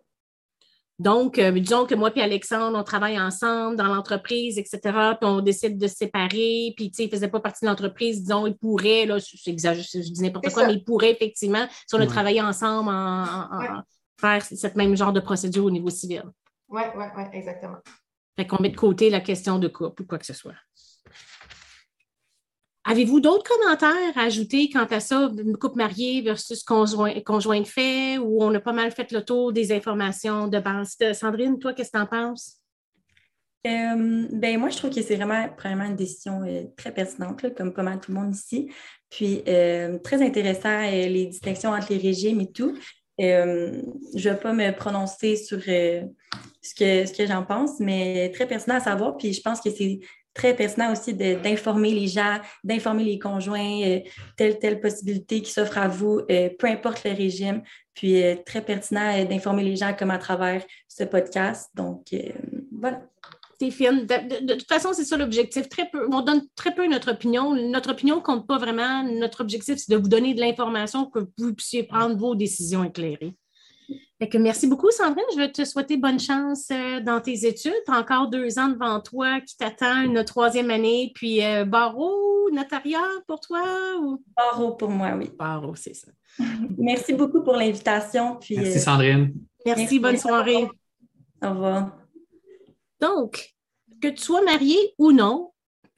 S2: Donc, euh, disons que moi et Alexandre, on travaille ensemble dans l'entreprise, etc., puis on décide de se séparer, puis, tu sais, il ne faisait pas partie de l'entreprise, disons, il pourrait, là, je, je dis n'importe quoi, mais il pourrait, effectivement, si on a travaillé ensemble, en, faire ce même genre de procédure au niveau civil.
S4: Oui, oui, oui, exactement.
S2: Fait qu'on met de côté la question de couple ou quoi que ce soit. Avez-vous d'autres commentaires à ajouter quant à ça, une couple mariée versus conjoint, fait, où on a pas mal fait le tour des informations de base? Sandrine, toi, qu'est-ce que tu en penses?
S5: Euh, ben moi, je trouve que c'est vraiment, premièrement, une décision euh, très pertinente, comme pas mal tout le monde ici. Puis, euh, très intéressant, les distinctions entre les régimes et tout. je ne vais pas me prononcer sur ce que, ce que j'en pense, mais très pertinent à savoir. Puis, je pense que c'est très pertinent aussi d'informer les gens, d'informer les conjoints, euh, telle, telle possibilité qui s'offre à vous, euh, peu importe le régime. Puis euh, très pertinent d'informer les gens comme à travers ce podcast. Donc, voilà.
S2: Stéphane, de, de, toute façon, c'est ça l'objectif. Très peu, on donne très peu notre opinion. Notre opinion ne compte pas vraiment. Notre objectif, c'est de vous donner de l'information que vous puissiez prendre vos décisions éclairées merci beaucoup, Sandrine. Je vais te souhaiter bonne chance euh, dans tes études. Tu as encore deux ans devant toi qui t'attend, une troisième année, puis euh, barreau, notariat pour toi? Ou...
S5: Barreau pour moi, oui.
S2: Barreau, c'est ça.
S5: merci beaucoup pour l'invitation.
S3: Merci, euh, Sandrine.
S2: Merci, bonne soirée.
S5: Au revoir.
S2: Donc, que tu sois marié ou non,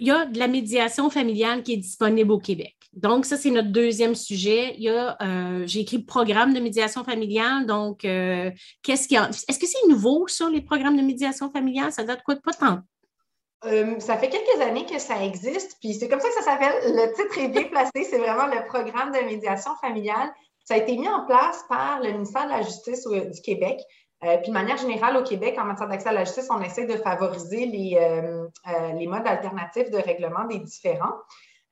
S2: il y a de la médiation familiale qui est disponible au Québec. Donc, ça, c'est notre deuxième sujet. Il y a, euh, j'ai écrit programme de médiation familiale. Donc, euh, qu'est-ce qu'il y a? Est-ce que c'est nouveau, ça, les programmes de médiation familiale? Ça date quoi de pas tant?
S4: Euh, ça fait quelques années que ça existe, puis c'est comme ça que ça s'appelle. Le titre est bien placé, c'est vraiment le programme de médiation familiale. Ça a été mis en place par le ministère de la Justice du Québec. Puis de manière générale, au Québec, en matière d'accès à la justice, on essaie de favoriser les, les modes alternatifs de règlement des différends.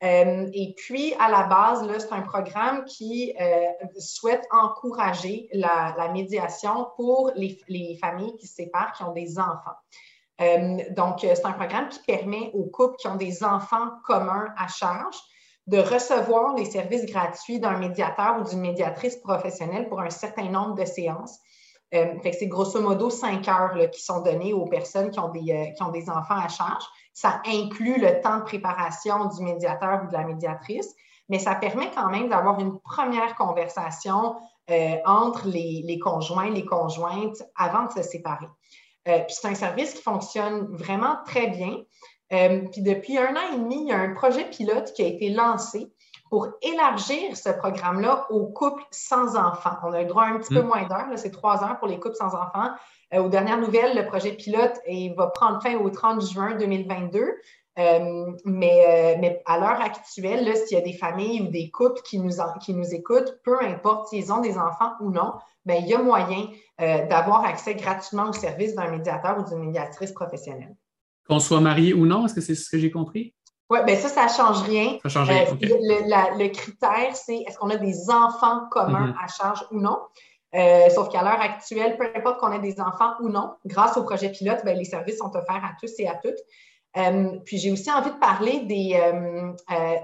S4: Euh, et puis, à la base, c'est un programme qui euh, souhaite encourager la, médiation pour les, familles qui se séparent, qui ont des enfants. Euh, donc, c'est un programme qui permet aux couples qui ont des enfants communs à charge de recevoir les services gratuits d'un médiateur ou d'une médiatrice professionnelle pour un certain nombre de séances. C'est grosso modo cinq heures qui sont données aux personnes qui ont des enfants à charge. Ça inclut le temps de préparation du médiateur ou de la médiatrice, mais ça permet quand même d'avoir une première conversation euh, entre les, conjoints, les conjointes avant de se séparer. Euh, c'est un service qui fonctionne vraiment très bien. Euh, puis depuis un an et demi, il y a un projet pilote qui a été lancé pour élargir ce programme-là aux couples sans enfants. On a le droit à un petit peu mmh. moins d'heures, c'est trois heures pour les couples sans enfants. Euh, aux dernières nouvelles, le projet pilote va prendre fin au 30 juin 2022. Euh, mais, euh, mais, à l'heure actuelle, s'il y a des familles ou des couples qui nous, qui nous écoutent, peu importe s'ils ont des enfants ou non, bien, il y a moyen d'avoir accès gratuitement au service d'un médiateur ou d'une médiatrice professionnelle.
S3: Qu'on soit marié ou non, est-ce que c'est ce que j'ai compris?
S4: Oui, bien ça, ça ne change rien.
S3: Ça change rien.
S4: le, critère, c'est est-ce qu'on a des enfants communs mm-hmm. à charge ou non? Euh, sauf qu'à l'heure actuelle, peu importe qu'on ait des enfants ou non, grâce au projet pilote, ben, les services sont offerts à tous et à toutes. Euh, puis j'ai aussi envie de parler euh,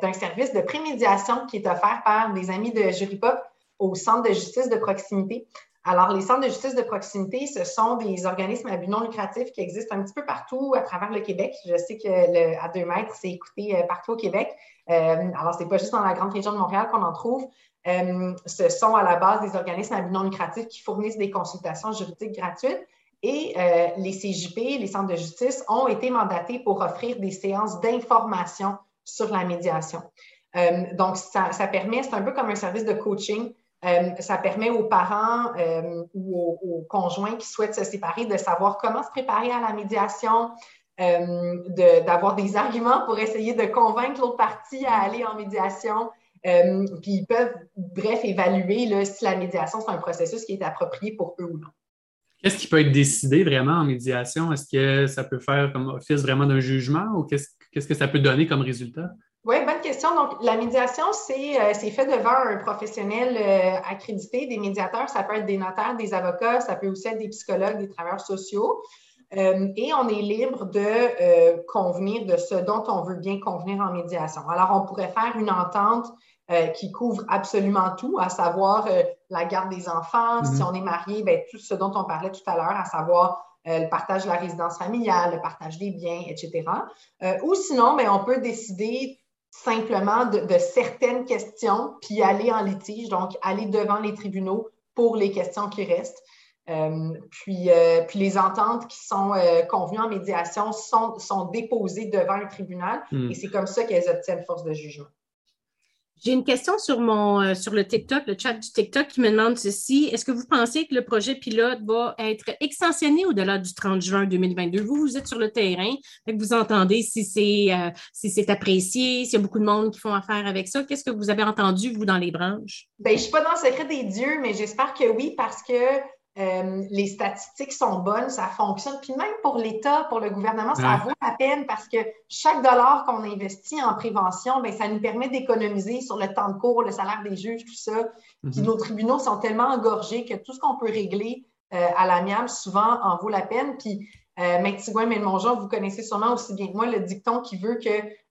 S4: d'un service de prémédiation qui est offert par des amis de Juripop au Centre de justice de proximité. Alors, les centres de justice de proximité, ce sont des organismes à but non lucratif qui existent un petit peu partout à travers le Québec. Je sais que à deux mètres, c'est écouté partout au Québec. alors, ce n'est pas juste dans la grande région de Montréal qu'on en trouve. Euh, ce sont à la base des organismes à but non lucratif qui fournissent des consultations juridiques gratuites. Et euh, les CJP, les centres de justice, ont été mandatés pour offrir des séances d'information sur la médiation. Euh, donc, ça, permet, c'est un peu comme un service de coaching ça permet aux parents ou aux, conjoints qui souhaitent se séparer de savoir comment se préparer à la médiation, d'avoir des arguments pour essayer de convaincre l'autre partie à aller en médiation. puis ils peuvent, bref, évaluer si la médiation, c'est un processus qui est approprié pour eux ou non.
S3: Qu'est-ce qui peut être décidé vraiment en médiation? Est-ce que ça peut faire comme office vraiment d'un jugement ou qu'est-ce que ça peut donner comme résultat?
S4: Question. Donc, la médiation, c'est euh, fait devant un professionnel euh, accrédité. Des médiateurs, ça peut être des notaires, des avocats, ça peut aussi être des psychologues, des travailleurs sociaux. Euh, et on est libre de convenir de ce dont on veut bien convenir en médiation. Alors, on pourrait faire une entente qui couvre absolument tout, à savoir la garde des enfants, si mhm. on est marié, ben, tout ce dont on parlait tout à l'heure, à savoir euh, le partage de la résidence familiale, le partage des biens, etc. ou sinon, ben, on peut décider simplement de, certaines questions, puis aller en litige, donc aller devant les tribunaux pour les questions qui restent. puis, puis les ententes qui sont convenues en médiation sont, sont déposées devant un tribunal mhm. et c'est comme ça qu'elles obtiennent force de jugement.
S2: J'ai une question sur mon euh, sur le TikTok, le chat du TikTok qui me demande ceci. Est-ce que vous pensez que le projet pilote va être extensionné au-delà du 30 juin 2022? Vous, vous êtes sur le terrain, vous entendez si c'est euh, si c'est apprécié, s'il y a beaucoup de monde qui font affaire avec ça. Qu'est-ce que vous avez entendu, vous, dans les branches?
S4: Bien, je ne suis pas dans le secret des dieux, mais j'espère que oui, parce que euh, les statistiques sont bonnes, ça fonctionne. Puis même pour l'État, pour le gouvernement, ça vaut la peine parce que chaque dollar qu'on investit en prévention, bien, ça nous permet d'économiser sur le temps de cours, le salaire des juges, tout ça. Puis mhm. nos tribunaux sont tellement engorgés que tout ce qu'on peut régler euh, à l'amiable, souvent, en vaut la peine. Puis euh, Maître Ménmongeon, vous connaissez sûrement aussi bien que moi le dicton qui veut que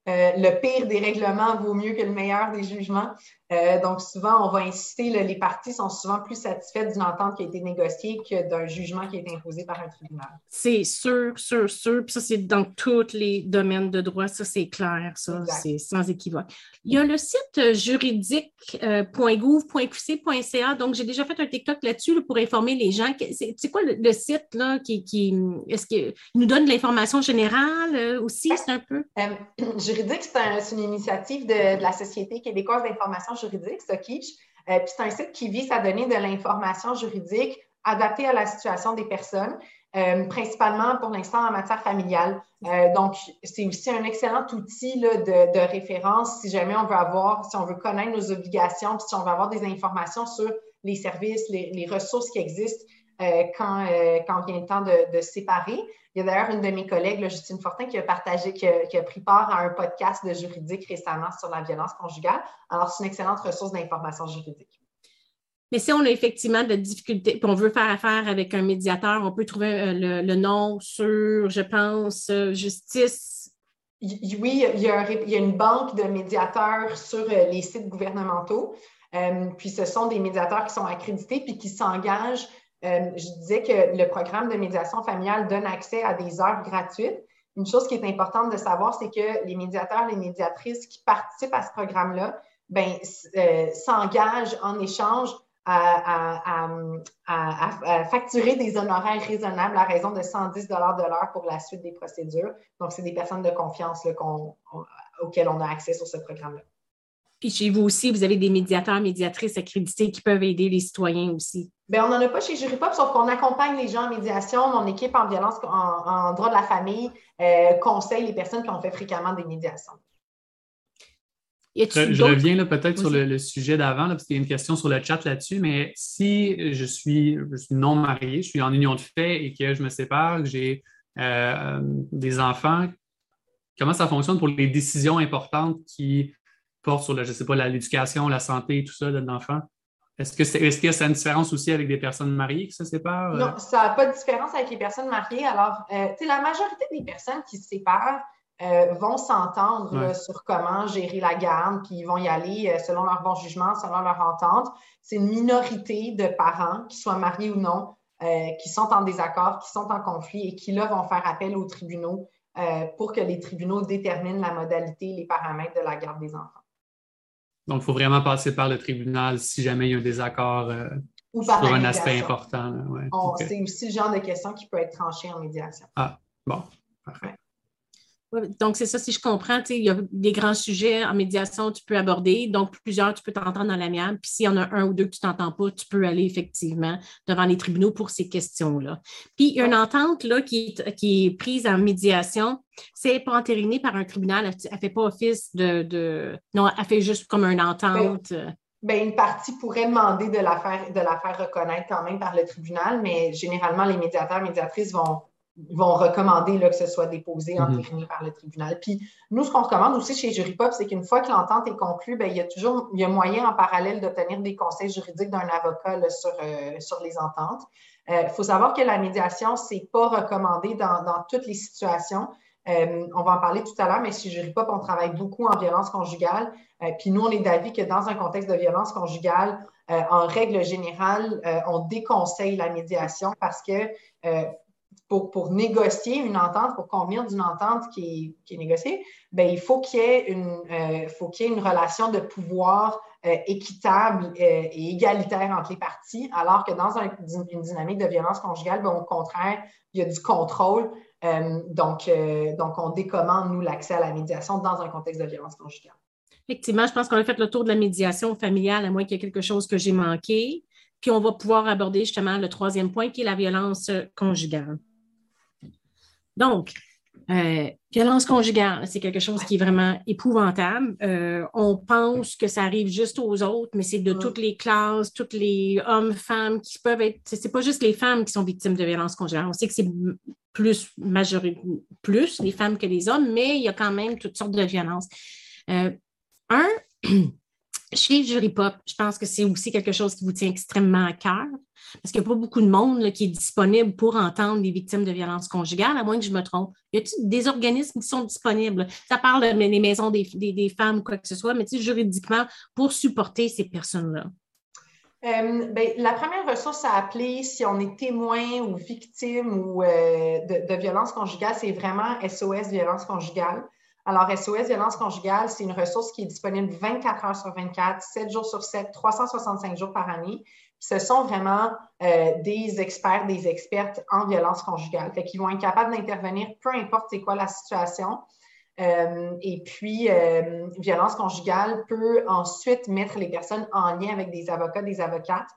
S4: euh, le pire des règlements vaut mieux que le meilleur des jugements. Euh, donc, souvent, on va insister, les parties sont souvent plus satisfaites d'une entente qui a été négociée que d'un jugement qui a été imposé par un tribunal.
S2: C'est sûr, sûr, sûr. Puis ça, c'est dans tous les domaines de droit. Ça, c'est clair, ça, c'est sans équivoque. Il y a le site juridique.gouv.qc.ca. Donc, j'ai déjà fait un TikTok là-dessus pour informer les gens. C'est quoi le, site là, qui, qui est-ce qu'il nous donne de l'information générale euh, aussi? C'est un peu?
S4: Juridique, c'est une initiative de, la Société québécoise d'information juridique, SOCIJ. Euh, puis c'est un site qui vise à donner de l'information juridique adaptée à la situation des personnes, euh, principalement pour l'instant en matière familiale. Euh, donc, c'est aussi un excellent outil de, référence si jamais on veut avoir, si on veut connaître nos obligations, puis si on veut avoir des informations sur les services, les, ressources qui existent quand, quand vient le temps de, séparer. Il y a d'ailleurs une de mes collègues, Justine Fortin, qui a partagé, qui a, pris part à un podcast de juridique récemment sur la violence conjugale. Alors, c'est une excellente ressource d'information juridique.
S2: Mais si on a effectivement de difficultés, puis on veut faire affaire avec un médiateur, on peut trouver euh, le, nom sur, je pense, euh, justice.
S4: Oui, il y, a, une banque de médiateurs sur euh, les sites gouvernementaux. puis ce sont des médiateurs qui sont accrédités puis qui s'engagent euh, je disais que le programme de médiation familiale donne accès à des heures gratuites. Une chose qui est importante de savoir, c'est que les médiateurs, les médiatrices qui participent à ce programme-là, ben, euh, s'engagent en échange à, facturer des honoraires raisonnables à raison de 110 de l'heure pour la suite des procédures. Donc, c'est des personnes de confiance auxquelles on a accès sur ce programme-là.
S2: Puis chez vous aussi, vous avez des médiateurs, médiatrices accrédités qui peuvent aider les citoyens aussi.
S4: Bien, on n'en a pas chez Jury Pop, sauf qu'on accompagne les gens en médiation. Mon équipe en violence, en, droit de la famille, euh, conseille les personnes qui ont fait fréquemment des médiations.
S3: Je, reviens peut-être sur le, sujet d'avant, parce qu'il y a une question sur le chat là-dessus, mais si je suis, non marié, je suis en union de fait et que je me sépare, que j'ai euh, des enfants, comment ça fonctionne pour les décisions importantes qui portent sur, je sais pas, l'éducation, la santé, tout ça de l'enfant? Est-ce que c'est est-ce que ça a une différence aussi avec des personnes mariées qui se séparent?
S4: Non, ça n'a pas de différence avec les personnes mariées. Alors, euh, la majorité des personnes qui se séparent euh, vont s'entendre sur comment gérer la garde, puis ils vont y aller euh, selon leur bon jugement, selon leur entente. C'est une minorité de parents, qu'ils soient mariés ou non, qui sont en désaccord, qui sont en conflit et qui, là, vont faire appel aux tribunaux pour que les tribunaux déterminent la modalité, les paramètres de la garde des enfants.
S3: Donc, il faut vraiment passer par le tribunal si jamais il y a un désaccord euh, sur un aspect important.
S4: C'est aussi le genre de question qui peut être tranché en médiation.
S3: Ah, bon, parfait.
S2: Donc, c'est ça, si je comprends, il y a des grands sujets en médiation, tu peux aborder. Donc, plusieurs, tu peux t'entendre dans l'amiable. Puis, s'il y en a un ou deux que tu t'entends pas, tu peux aller effectivement devant les tribunaux pour ces questions-là. Puis, il y a une entente là, qui, est, qui est prise en médiation. C'est pas entériné par un tribunal. Elle ne fait pas office de, Non, elle fait juste comme une entente.
S4: Bien, une partie pourrait demander de la, faire, de la faire reconnaître quand même par le tribunal, mais généralement, les médiateurs, médiatrices vont vont recommander là, que ce soit déposé, mhm. entériné par le tribunal. Puis nous, ce qu'on recommande aussi chez Juripop, c'est qu'une fois que l'entente est conclue, bien, il y a toujours il y a moyen en parallèle d'obtenir des conseils juridiques d'un avocat sur, euh, sur les ententes. Il euh, faut savoir que la médiation, ce n'est pas recommandé dans, dans, toutes les situations. Euh, on va en parler tout à l'heure, mais chez Juripop, on travaille beaucoup en violence conjugale. puis nous, on est d'avis que dans un contexte de violence conjugale, en règle générale, on déconseille la médiation parce que pour, négocier une entente, pour convenir d'une entente qui est, négociée, bien, il faut qu'il y, ait une, euh, faut qu'il y ait une relation de pouvoir euh, équitable euh, et égalitaire entre les parties, alors que dans une dynamique de violence conjugale, bien, au contraire, il y a du contrôle. donc, donc, on décommande, nous, l'accès à la médiation dans un contexte de violence conjugale.
S2: Effectivement, je pense qu'on a fait le tour de la médiation familiale, à moins qu'il y ait quelque chose que j'ai manqué. Puis on va pouvoir aborder justement le troisième point qui est la violence conjugale. Donc, euh, violence conjugale, c'est quelque chose qui est vraiment épouvantable. Euh, on pense que ça arrive juste aux autres, mais c'est de toutes les classes, tous les hommes, femmes qui peuvent être. C'est pas juste les femmes qui sont victimes de violence conjugale. On sait que c'est plus plus les femmes que les hommes, mais il y a quand même toutes sortes de violences. Euh, un, chez Jury Pop, je pense que c'est aussi quelque chose qui vous tient extrêmement à cœur. Parce qu'il n'y a pas beaucoup de monde qui est disponible pour entendre les victimes de violences conjugales, à moins que je me trompe. Y a-t-il des organismes qui sont disponibles? Ça parle des maisons des, femmes, quoi que ce soit, mais juridiquement, pour supporter ces personnes-là.
S4: Euh, ben, la première ressource à appeler si on est témoin ou victime ou, euh, de, de violence conjugale, c'est vraiment SOS violence conjugale. Alors, SOS violence conjugale, c'est une ressource qui est disponible 24 heures sur 24, 7 jours sur 7, 365 jours par année ce sont vraiment euh, des experts, des expertes en violence conjugale. Fait qu'ils vont être capables d'intervenir, peu importe c'est quoi la situation. Euh, et puis, euh, violence conjugale peut ensuite mettre les personnes en lien avec des avocats, des avocates.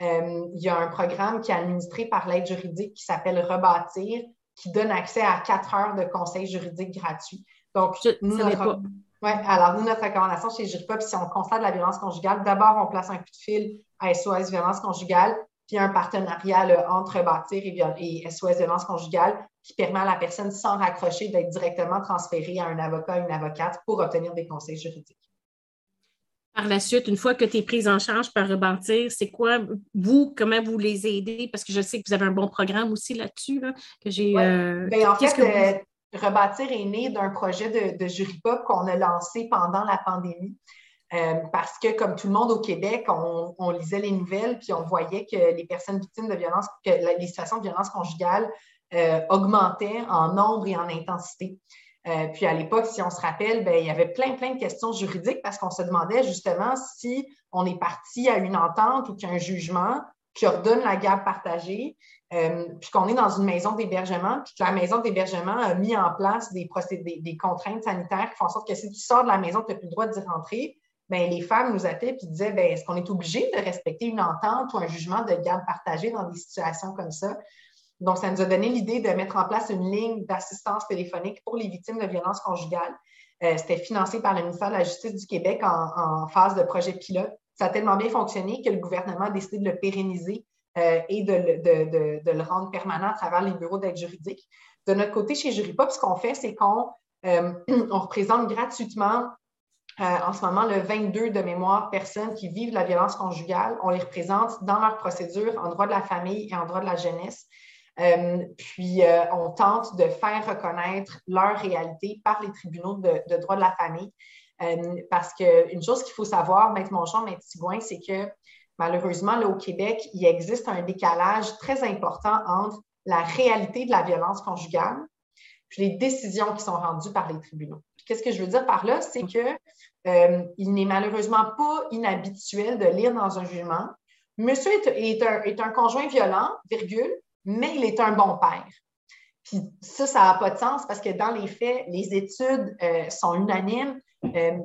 S4: il y a un programme qui est administré par l'aide juridique qui s'appelle Rebâtir, qui donne accès à quatre heures de conseils juridiques gratuits.
S2: Donc, nous, notre...
S4: Ouais, alors nous, notre recommandation chez Juripop, si on constate de la violence conjugale, d'abord, on place un coup de fil à SOS violence conjugale, puis un partenariat entre Bâtir et, SOS violence conjugale qui permet à la personne, sans raccrocher, d'être directement transférée à un avocat, une avocate pour obtenir des conseils juridiques.
S2: Par la suite, une fois que tu es prise en charge par Rebâtir, c'est quoi, vous, comment vous les aidez? Parce que je sais que vous avez un bon programme aussi là-dessus, que j'ai.
S4: Euh, ben, en fait, euh, Rebâtir est né d'un projet de, jury pop qu'on a lancé pendant la pandémie. Euh, parce que, comme tout le monde au Québec, on, lisait les nouvelles, puis on voyait que les personnes victimes de violence, que les situations de violence conjugale euh, augmentaient en nombre et en intensité. Euh, puis à l'époque, si on se rappelle, ben, il y avait plein, plein de questions juridiques parce qu'on se demandait justement si on est parti à une entente ou qu'il y a un jugement qui ordonne la garde partagée, puis qu'on est dans une maison d'hébergement, puis que la maison d'hébergement a mis en place des, des, des, contraintes sanitaires qui font en sorte que si tu sors de la maison, tu n'as plus le droit d'y rentrer. Ben, les femmes nous appelaient et disaient ben, est-ce qu'on est obligé de respecter une entente ou un jugement de garde partagée dans des situations comme ça? Donc, ça nous a donné l'idée de mettre en place une ligne d'assistance téléphonique pour les victimes de violences conjugales. Euh, c'était financé par le ministère de la Justice du Québec en, phase de projet pilote. Ça a tellement bien fonctionné que le gouvernement a décidé de le pérenniser euh, et de, le rendre permanent à travers les bureaux d'aide juridique. De notre côté, chez Juripop, ce qu'on fait, c'est qu'on euh, représente gratuitement euh, en ce moment, le 22 de mémoire personnes qui vivent la violence conjugale. On les représente dans leur procédure en droit de la famille et en droit de la jeunesse. Puis, on tente de faire reconnaître leur réalité par les tribunaux de, droit de la famille. parce qu'une chose qu'il faut savoir, Maître Monchon, Maître Tigouin, c'est que malheureusement, là, au Québec, il existe un décalage très important entre la réalité de la violence conjugale puis les décisions qui sont rendues par les tribunaux. Qu'est-ce que je veux dire par là? C'est que euh, il n'est malheureusement pas inhabituel de lire dans un jugement Monsieur est, un, conjoint violent, virgule, mais il est un bon père. Puis ça, ça n'a pas de sens parce que dans les faits, les études euh, sont unanimes. Euh,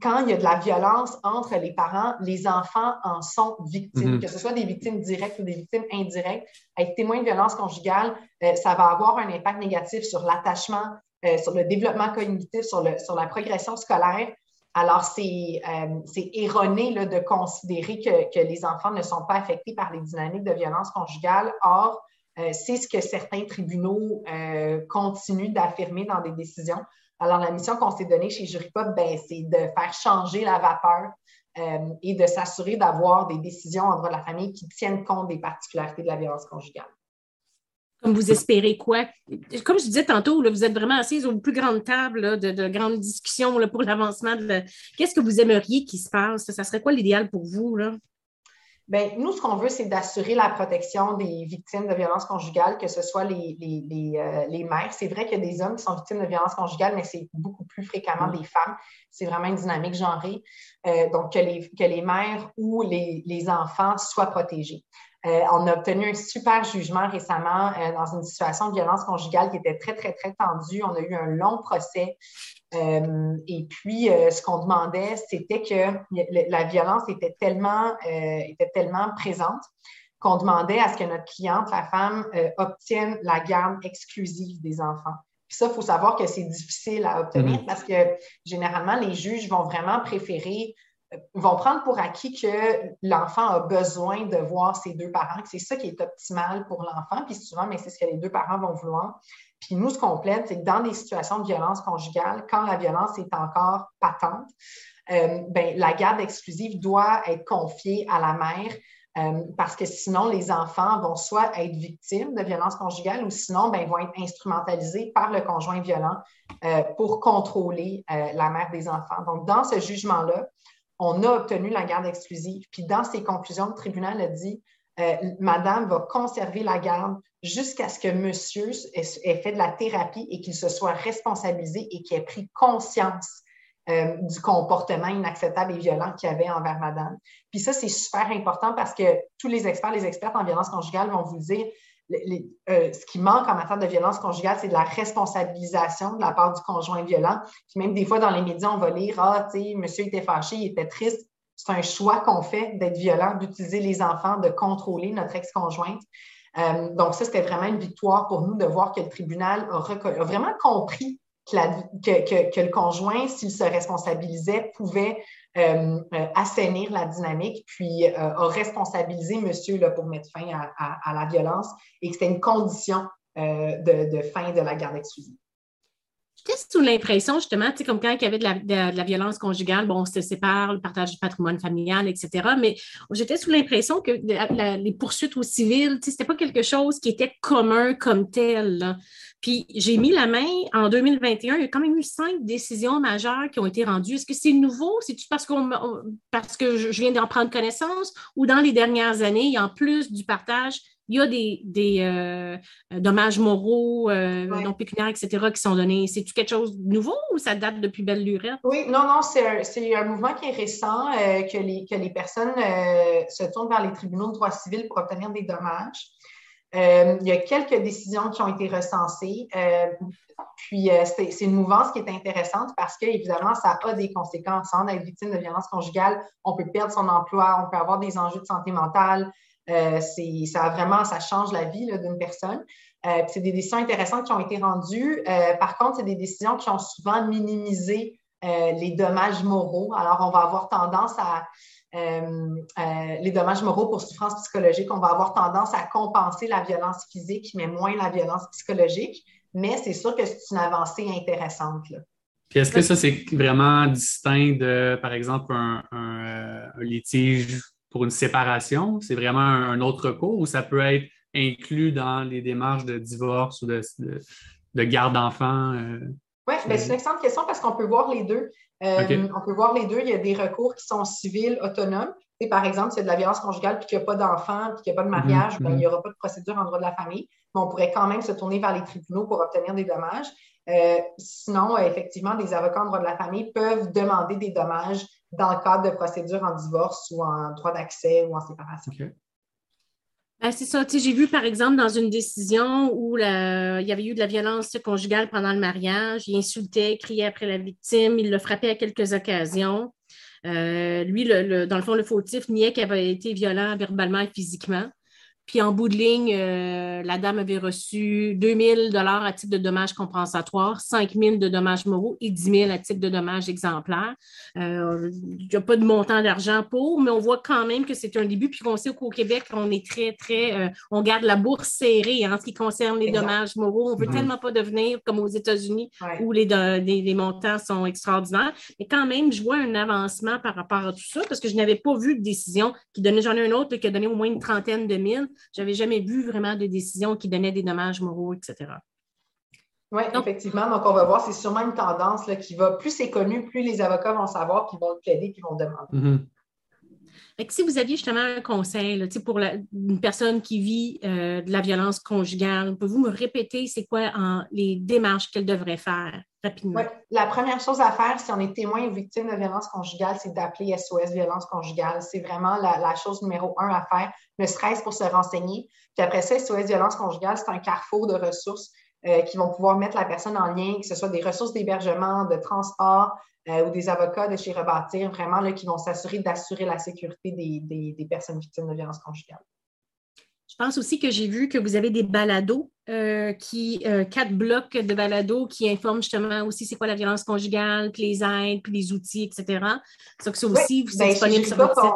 S4: quand il y a de la violence entre les parents, les enfants en sont victimes, mm-hmm. que ce soit des victimes directes ou des victimes indirectes. Être témoin de violence conjugale, euh, ça va avoir un impact négatif sur l'attachement, sur le développement cognitif, sur, le, sur la progression scolaire. Alors, c'est erroné là, de considérer que, que, les enfants ne sont pas affectés par les dynamiques de violence conjugale. Or, euh, c'est ce que certains tribunaux euh, continuent d'affirmer dans des décisions. Alors, la mission qu'on s'est donnée chez Juripop, ben, c'est de faire changer la vapeur euh, et de s'assurer d'avoir des décisions en droit de la famille qui tiennent compte des particularités de la violence conjugale.
S2: Comme vous espérez quoi? Comme je disais tantôt, vous êtes vraiment assise aux plus grandes tables de, grandes discussions pour l'avancement. De... Qu'est-ce que vous aimeriez qu'il se passe? Ça serait quoi l'idéal pour vous? Là?
S4: Bien, nous, ce qu'on veut, c'est d'assurer la protection des victimes de violences conjugales, que ce soit les, les, euh, les, mères. C'est vrai qu'il y a des hommes qui sont victimes de violences conjugales, mais c'est beaucoup plus fréquemment des femmes. C'est vraiment une dynamique genrée. Euh, donc, que les, que les mères ou les, enfants soient protégés. Euh, on a obtenu un super jugement récemment dans une situation de violence conjugale qui était très, très, très tendue. On a eu un long procès euh, et puis, euh, ce qu'on demandait, c'était que la violence était tellement, euh, était tellement présente qu'on demandait à ce que notre cliente, la femme, obtienne la garde exclusive des enfants. Puis ça, il faut savoir que c'est difficile à obtenir mm-hmm. parce que généralement, les juges vont vraiment préférer vont prendre pour acquis que l'enfant a besoin de voir ses deux parents, que c'est ça qui est optimal pour l'enfant, puis souvent, mais c'est ce que les deux parents vont vouloir. Puis nous, ce qu'on plaide, c'est que dans des situations de violence conjugale, quand la violence est encore patente, euh, ben, la garde exclusive doit être confiée à la mère euh, parce que sinon, les enfants vont soit être victimes de violence conjugale ou sinon, ben, vont être instrumentalisés par le conjoint violent euh, pour contrôler la mère des enfants. Donc, dans ce jugement-là, on a obtenu la garde exclusive. Puis dans ses conclusions, le tribunal a dit euh, madame va conserver la garde jusqu'à ce que monsieur ait fait de la thérapie et qu'il se soit responsabilisé et qu'il ait pris conscience euh, du comportement inacceptable et violent qu'il avait envers madame. Puis ça, c'est super important parce que tous les experts, les experts en violence conjugale vont vous dire euh, ce qui manque en matière de violence conjugale, c'est de la responsabilisation de la part du conjoint violent. Puis même des fois, dans les médias, on va lire Ah, tu sais, monsieur était fâché, il était triste c'est un choix qu'on fait d'être violent, d'utiliser les enfants, de contrôler notre ex-conjointe. Euh, donc, ça, c'était vraiment une victoire pour nous de voir que le tribunal a, vraiment compris que, le conjoint, s'il se responsabilisait, pouvait euh, euh, assainir la dynamique, puis a responsabilisé monsieur pour mettre fin à, la violence et que c'était une condition de, de fin de la garde exclusive.
S2: J'étais sous l'impression, justement, tu sais, comme quand il y avait de la, violence conjugale, bon, on se sépare, le partage du patrimoine familial, etc. Mais j'étais sous l'impression que les poursuites au civil, tu sais, c'était pas quelque chose qui était commun comme tel. Puis j'ai mis la main en 2021, il y a quand même eu cinq décisions majeures qui ont été rendues. Est-ce que c'est nouveau? C'est-tu parce, qu'on, parce que je viens d'en prendre connaissance? Ou dans les dernières années, en plus du partage, il y a des, euh, dommages moraux, euh, non pécuniaires, etc., qui sont donnés. C'est-tu quelque chose de nouveau ou ça date depuis belle lurette?
S4: Oui, non, non, c'est un, mouvement qui est récent, euh, que, les, que les personnes se tournent vers les tribunaux de droit civil pour obtenir des dommages. il y a quelques décisions qui ont été recensées. puis, c'est une mouvance qui est intéressante parce que, évidemment, ça a des conséquences. On être victime de violence conjugale, on peut perdre son emploi, on peut avoir des enjeux de santé mentale, euh, ça vraiment, ça change la vie d'une personne. Euh, c'est des décisions intéressantes qui ont été rendues. Euh, par contre, c'est des décisions qui ont souvent minimisé les dommages moraux. Alors, on va avoir tendance à, les dommages moraux pour souffrance psychologique, on va avoir tendance à compenser la violence physique, mais moins la violence psychologique. Mais c'est sûr que c'est une avancée intéressante.
S3: Est-ce que ça, c'est vraiment distinct de, par exemple, un litige pour une séparation? C'est vraiment un, autre recours ou ça peut être inclus dans les démarches de divorce ou de, de, garde d'enfants?
S4: Euh? oui, ben, c'est une excellente question parce qu'on peut voir les deux. Euh, on peut voir les deux. Il y a des recours qui sont civils, autonomes. Et par exemple, s'il y a de la violence conjugale puis qu'il n'y a pas d'enfant puis qu'il n'y a pas de mariage, ben, mhm. il n'y aura pas de procédure en droit de la famille. Mais on pourrait quand même se tourner vers les tribunaux pour obtenir des dommages. Euh, sinon, effectivement, des avocats en droit de la famille peuvent demander des dommages dans le cadre de procédures en divorce ou en droit d'accès ou en séparation.
S2: Ah, c'est ça. J'ai vu, par exemple, dans une décision où il y avait eu de la violence conjugale pendant le mariage, il insultait, criait après la victime, il l'a frappé à quelques occasions. Euh, lui, dans le fond, le fautif niait qu'il avait été violent verbalement et physiquement. Puis en bout de ligne, euh, la dame avait reçu 2 000 à titre de dommages compensatoires, 5 000 de dommages moraux et 10 000 à titre de dommages exemplaires. Euh, il n'y a pas de montant d'argent pour, mais on voit quand même que c'est un début. Puis on sait qu'au Québec, on est très, très, euh, on garde la bourse serrée en ce qui concerne les dommages moraux. On ne veut mhm. tellement pas devenir comme aux États-Unis où les, les, montants sont extraordinaires. Mais quand même, je vois un avancement par rapport à tout ça parce que je n'avais pas vu de décision qui donnait, j'en ai un autre qui a donné au moins une trentaine de mille. J'avais jamais vu vraiment de décisions qui donnaient des dommages moraux, etc.
S4: Oui, effectivement. Donc, on va voir, c'est sûrement une tendance là, qui va, plus c'est connu, plus les avocats vont savoir qu'ils vont le plaider, qu'ils vont demander.
S2: Si vous aviez justement un conseil pour une personne qui vit euh, de la violence conjugale, pouvez-vous me répéter c'est quoi les démarches qu'elle devrait faire rapidement?
S4: La première chose à faire si on est témoin ou victime de violence conjugale, c'est d'appeler SOS violence conjugale. C'est vraiment la, chose numéro un à faire, ne serait-ce pour se renseigner. Puis après ça, SOS violence conjugale, c'est un carrefour de ressources euh, qui vont pouvoir mettre la personne en lien, que ce soit des ressources d'hébergement, de transport, euh, ou des avocats de chez Rebâtir, vraiment, là, qui vont s'assurer d'assurer la sécurité des, personnes victimes de violences conjugales.
S2: Je pense aussi que j'ai vu que vous avez des balados, euh, qui, quatre blocs de balados qui informent justement aussi c'est quoi la violence conjugale, puis les aides, puis les outils, etc. Ça que ça aussi, vous
S4: disponible sur votre site.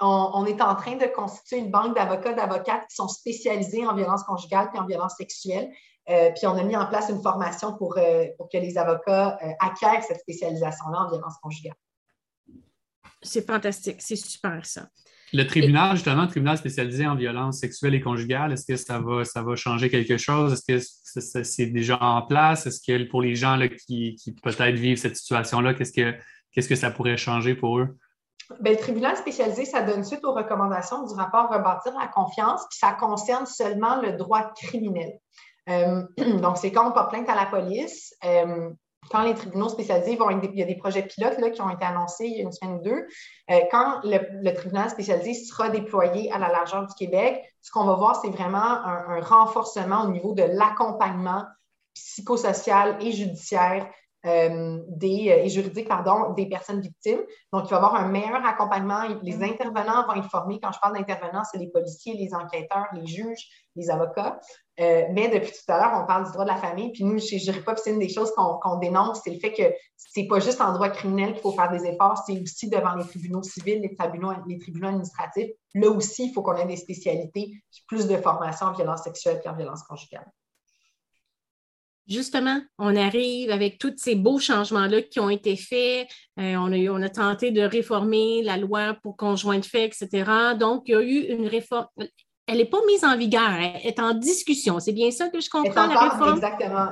S4: On, on, est en train de constituer une banque d'avocats, d'avocates qui sont spécialisés en violence conjugale et en violence sexuelle. Euh, puis on a mis en place une formation pour, euh, pour que les avocats euh, acquièrent cette spécialisation-là en violence conjugale.
S2: C'est fantastique, c'est super ça.
S3: Le tribunal, justement, le tribunal spécialisé en violence sexuelle et conjugale, est-ce que ça va, ça va changer quelque chose? Est-ce que c'est déjà en place? Est-ce que pour les gens là, qui, qui peut-être vivent cette situation-là, qu'est-ce que, qu'est-ce que ça pourrait changer pour eux?
S4: Bien, le tribunal spécialisé, ça donne suite aux recommandations du rapport Rebâtir la confiance, puis ça concerne seulement le droit criminel. Euh, donc, c'est quand on porte plainte à la police, euh, quand les tribunaux spécialisés vont, il y a des projets pilotes là, qui ont été annoncés il y a une semaine ou deux, euh, quand le, tribunal spécialisé sera déployé à la largeur du Québec, ce qu'on va voir, c'est vraiment un, renforcement au niveau de l'accompagnement psychosocial et judiciaire des, et juridique pardon, des personnes victimes. Donc, il va y avoir un meilleur accompagnement. Les intervenants vont être formés. Quand je parle d'intervenants, c'est les policiers, les enquêteurs, les juges, les avocats. Euh, mais depuis tout à l'heure, on parle du droit de la famille. Puis nous, chez Juripop, c'est une des choses qu'on dénonce, c'est le fait que c'est pas juste en droit criminel qu'il faut faire des efforts, c'est aussi devant les tribunaux civils, les tribunaux, les tribunaux administratifs. Là aussi, il faut qu'on ait des spécialités, plus de formation en violence sexuelle et en violence conjugale.
S2: Justement, on arrive avec tous ces beaux changements-là qui ont été faits. Euh, on, a, on a tenté de réformer la loi pour conjoint de fait, etc. Donc, il y a eu une réforme elle n'est pas mise en vigueur, elle est en discussion. C'est bien ça que je comprends,
S4: la réforme? Exactement.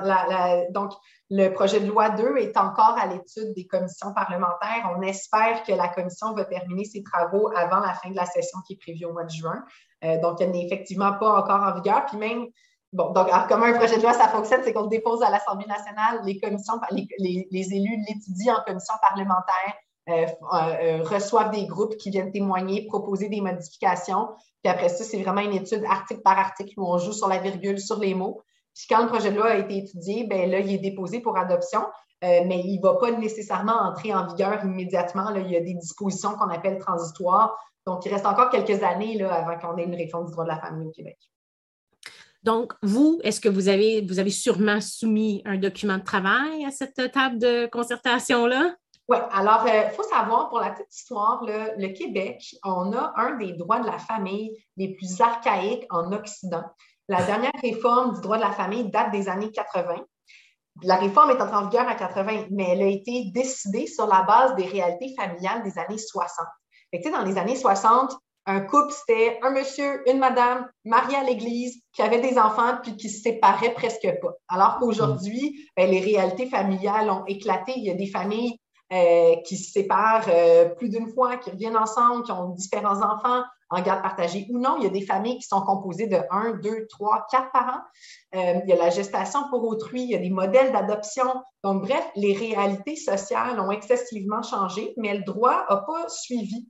S4: donc, le projet de loi 2 est encore à l'étude des commissions parlementaires. On espère que la commission va terminer ses travaux avant la fin de la session qui est prévue au mois de juin. Euh, donc, elle n'est effectivement pas encore en vigueur. Puis même, bon, donc, alors, comment un projet de loi, ça fonctionne, c'est qu'on le dépose à l'Assemblée nationale, les commissions, les, élus l'étudient en commission parlementaire, euh, euh, reçoivent des groupes qui viennent témoigner, proposer des modifications. Puis après ça, c'est vraiment une étude article par article où on joue sur la virgule, sur les mots. Puis quand le projet de loi a été étudié, ben là, il est déposé pour adoption, euh, mais il ne va pas nécessairement entrer en vigueur immédiatement. Là. Il y a des dispositions qu'on appelle transitoires. Donc, il reste encore quelques années là, avant qu'on ait une réforme du droit de la famille au Québec.
S2: Donc, vous, est-ce que vous avez, vous avez sûrement soumis un document de travail à cette table de concertation-là?
S4: Oui, alors, il euh, faut savoir, pour la petite histoire, le Québec, on a un des droits de la famille les plus archaïques en Occident. La dernière réforme du droit de la famille date des années 80. La réforme est entrée en vigueur en 80, mais elle a été décidée sur la base des réalités familiales des années 60. Fait dans les années 60, un couple, c'était un monsieur, une madame, mariés à l'église, qui avaient des enfants, puis qui se séparaient presque pas. Alors qu'aujourd'hui, ben, les réalités familiales ont éclaté. Il y a des familles euh, qui se séparent euh, plus d'une fois, qui reviennent ensemble, qui ont différents enfants en garde partagée ou non. Il y a des familles qui sont composées de un, deux, trois, quatre parents. Euh, il y a la gestation pour autrui, il y a des modèles d'adoption. Donc, bref, les réalités sociales ont excessivement changé, mais le droit n'a pas suivi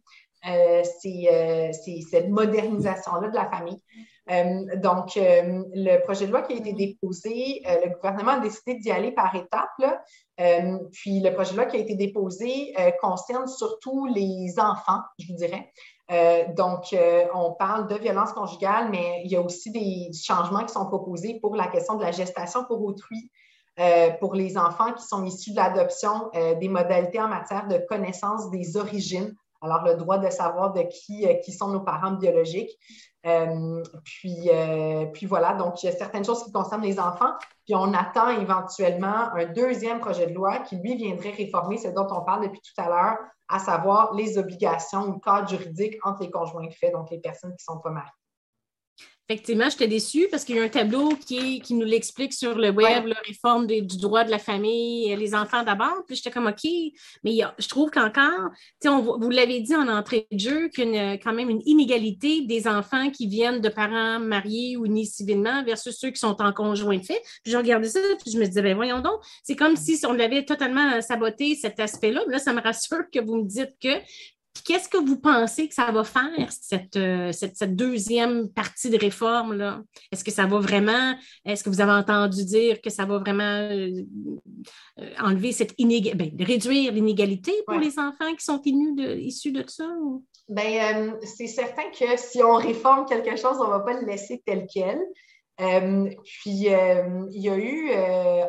S4: cette modernisation-là de la famille. donc, le projet de loi qui a été déposé, le gouvernement a décidé d'y aller par étapes. puis, le projet de loi qui a été déposé concerne surtout les enfants, je vous dirais. donc, on parle de violence conjugale, mais il y a aussi des changements qui sont proposés pour la question de la gestation pour autrui, euh, pour les enfants qui sont issus de l'adoption, euh, des modalités en matière de connaissance des origines. Alors, le droit de savoir de qui, euh, sont nos parents biologiques. puis, puis voilà, donc il y a certaines choses qui concernent les enfants. Puis on attend éventuellement un deuxième projet de loi qui, lui, viendrait réformer ce dont on parle depuis tout à l'heure, à savoir les obligations ou le cadre juridique entre les conjoints de fait, donc les personnes qui ne sont pas mariées.
S2: Effectivement, j'étais déçue parce qu'il y a un tableau qui, qui nous l'explique sur le web, la réforme du droit de la famille, les enfants d'abord. Puis j'étais comme OK, mais je trouve qu'encore, vous l'avez dit en entrée de jeu, qu'il y a quand même une inégalité des enfants qui viennent de parents mariés ou nés civilement versus ceux qui sont en conjoint de fait. Puis je regardais ça, puis je me disais, ben voyons donc, c'est comme si on avait totalement saboté cet aspect-là. Là, ça me rassure que vous me dites que Qu'est-ce que vous pensez que ça va faire, euh, cette, deuxième partie de réforme-là? Est-ce que ça va vraiment, est-ce que vous avez entendu dire que ça va vraiment euh, euh, enlever cette inégalité, ben, réduire l'inégalité pour les enfants qui sont issus de, ça?
S4: Bien, c'est certain que si on réforme quelque chose, on ne va pas le laisser tel quel. puis, il y a eu,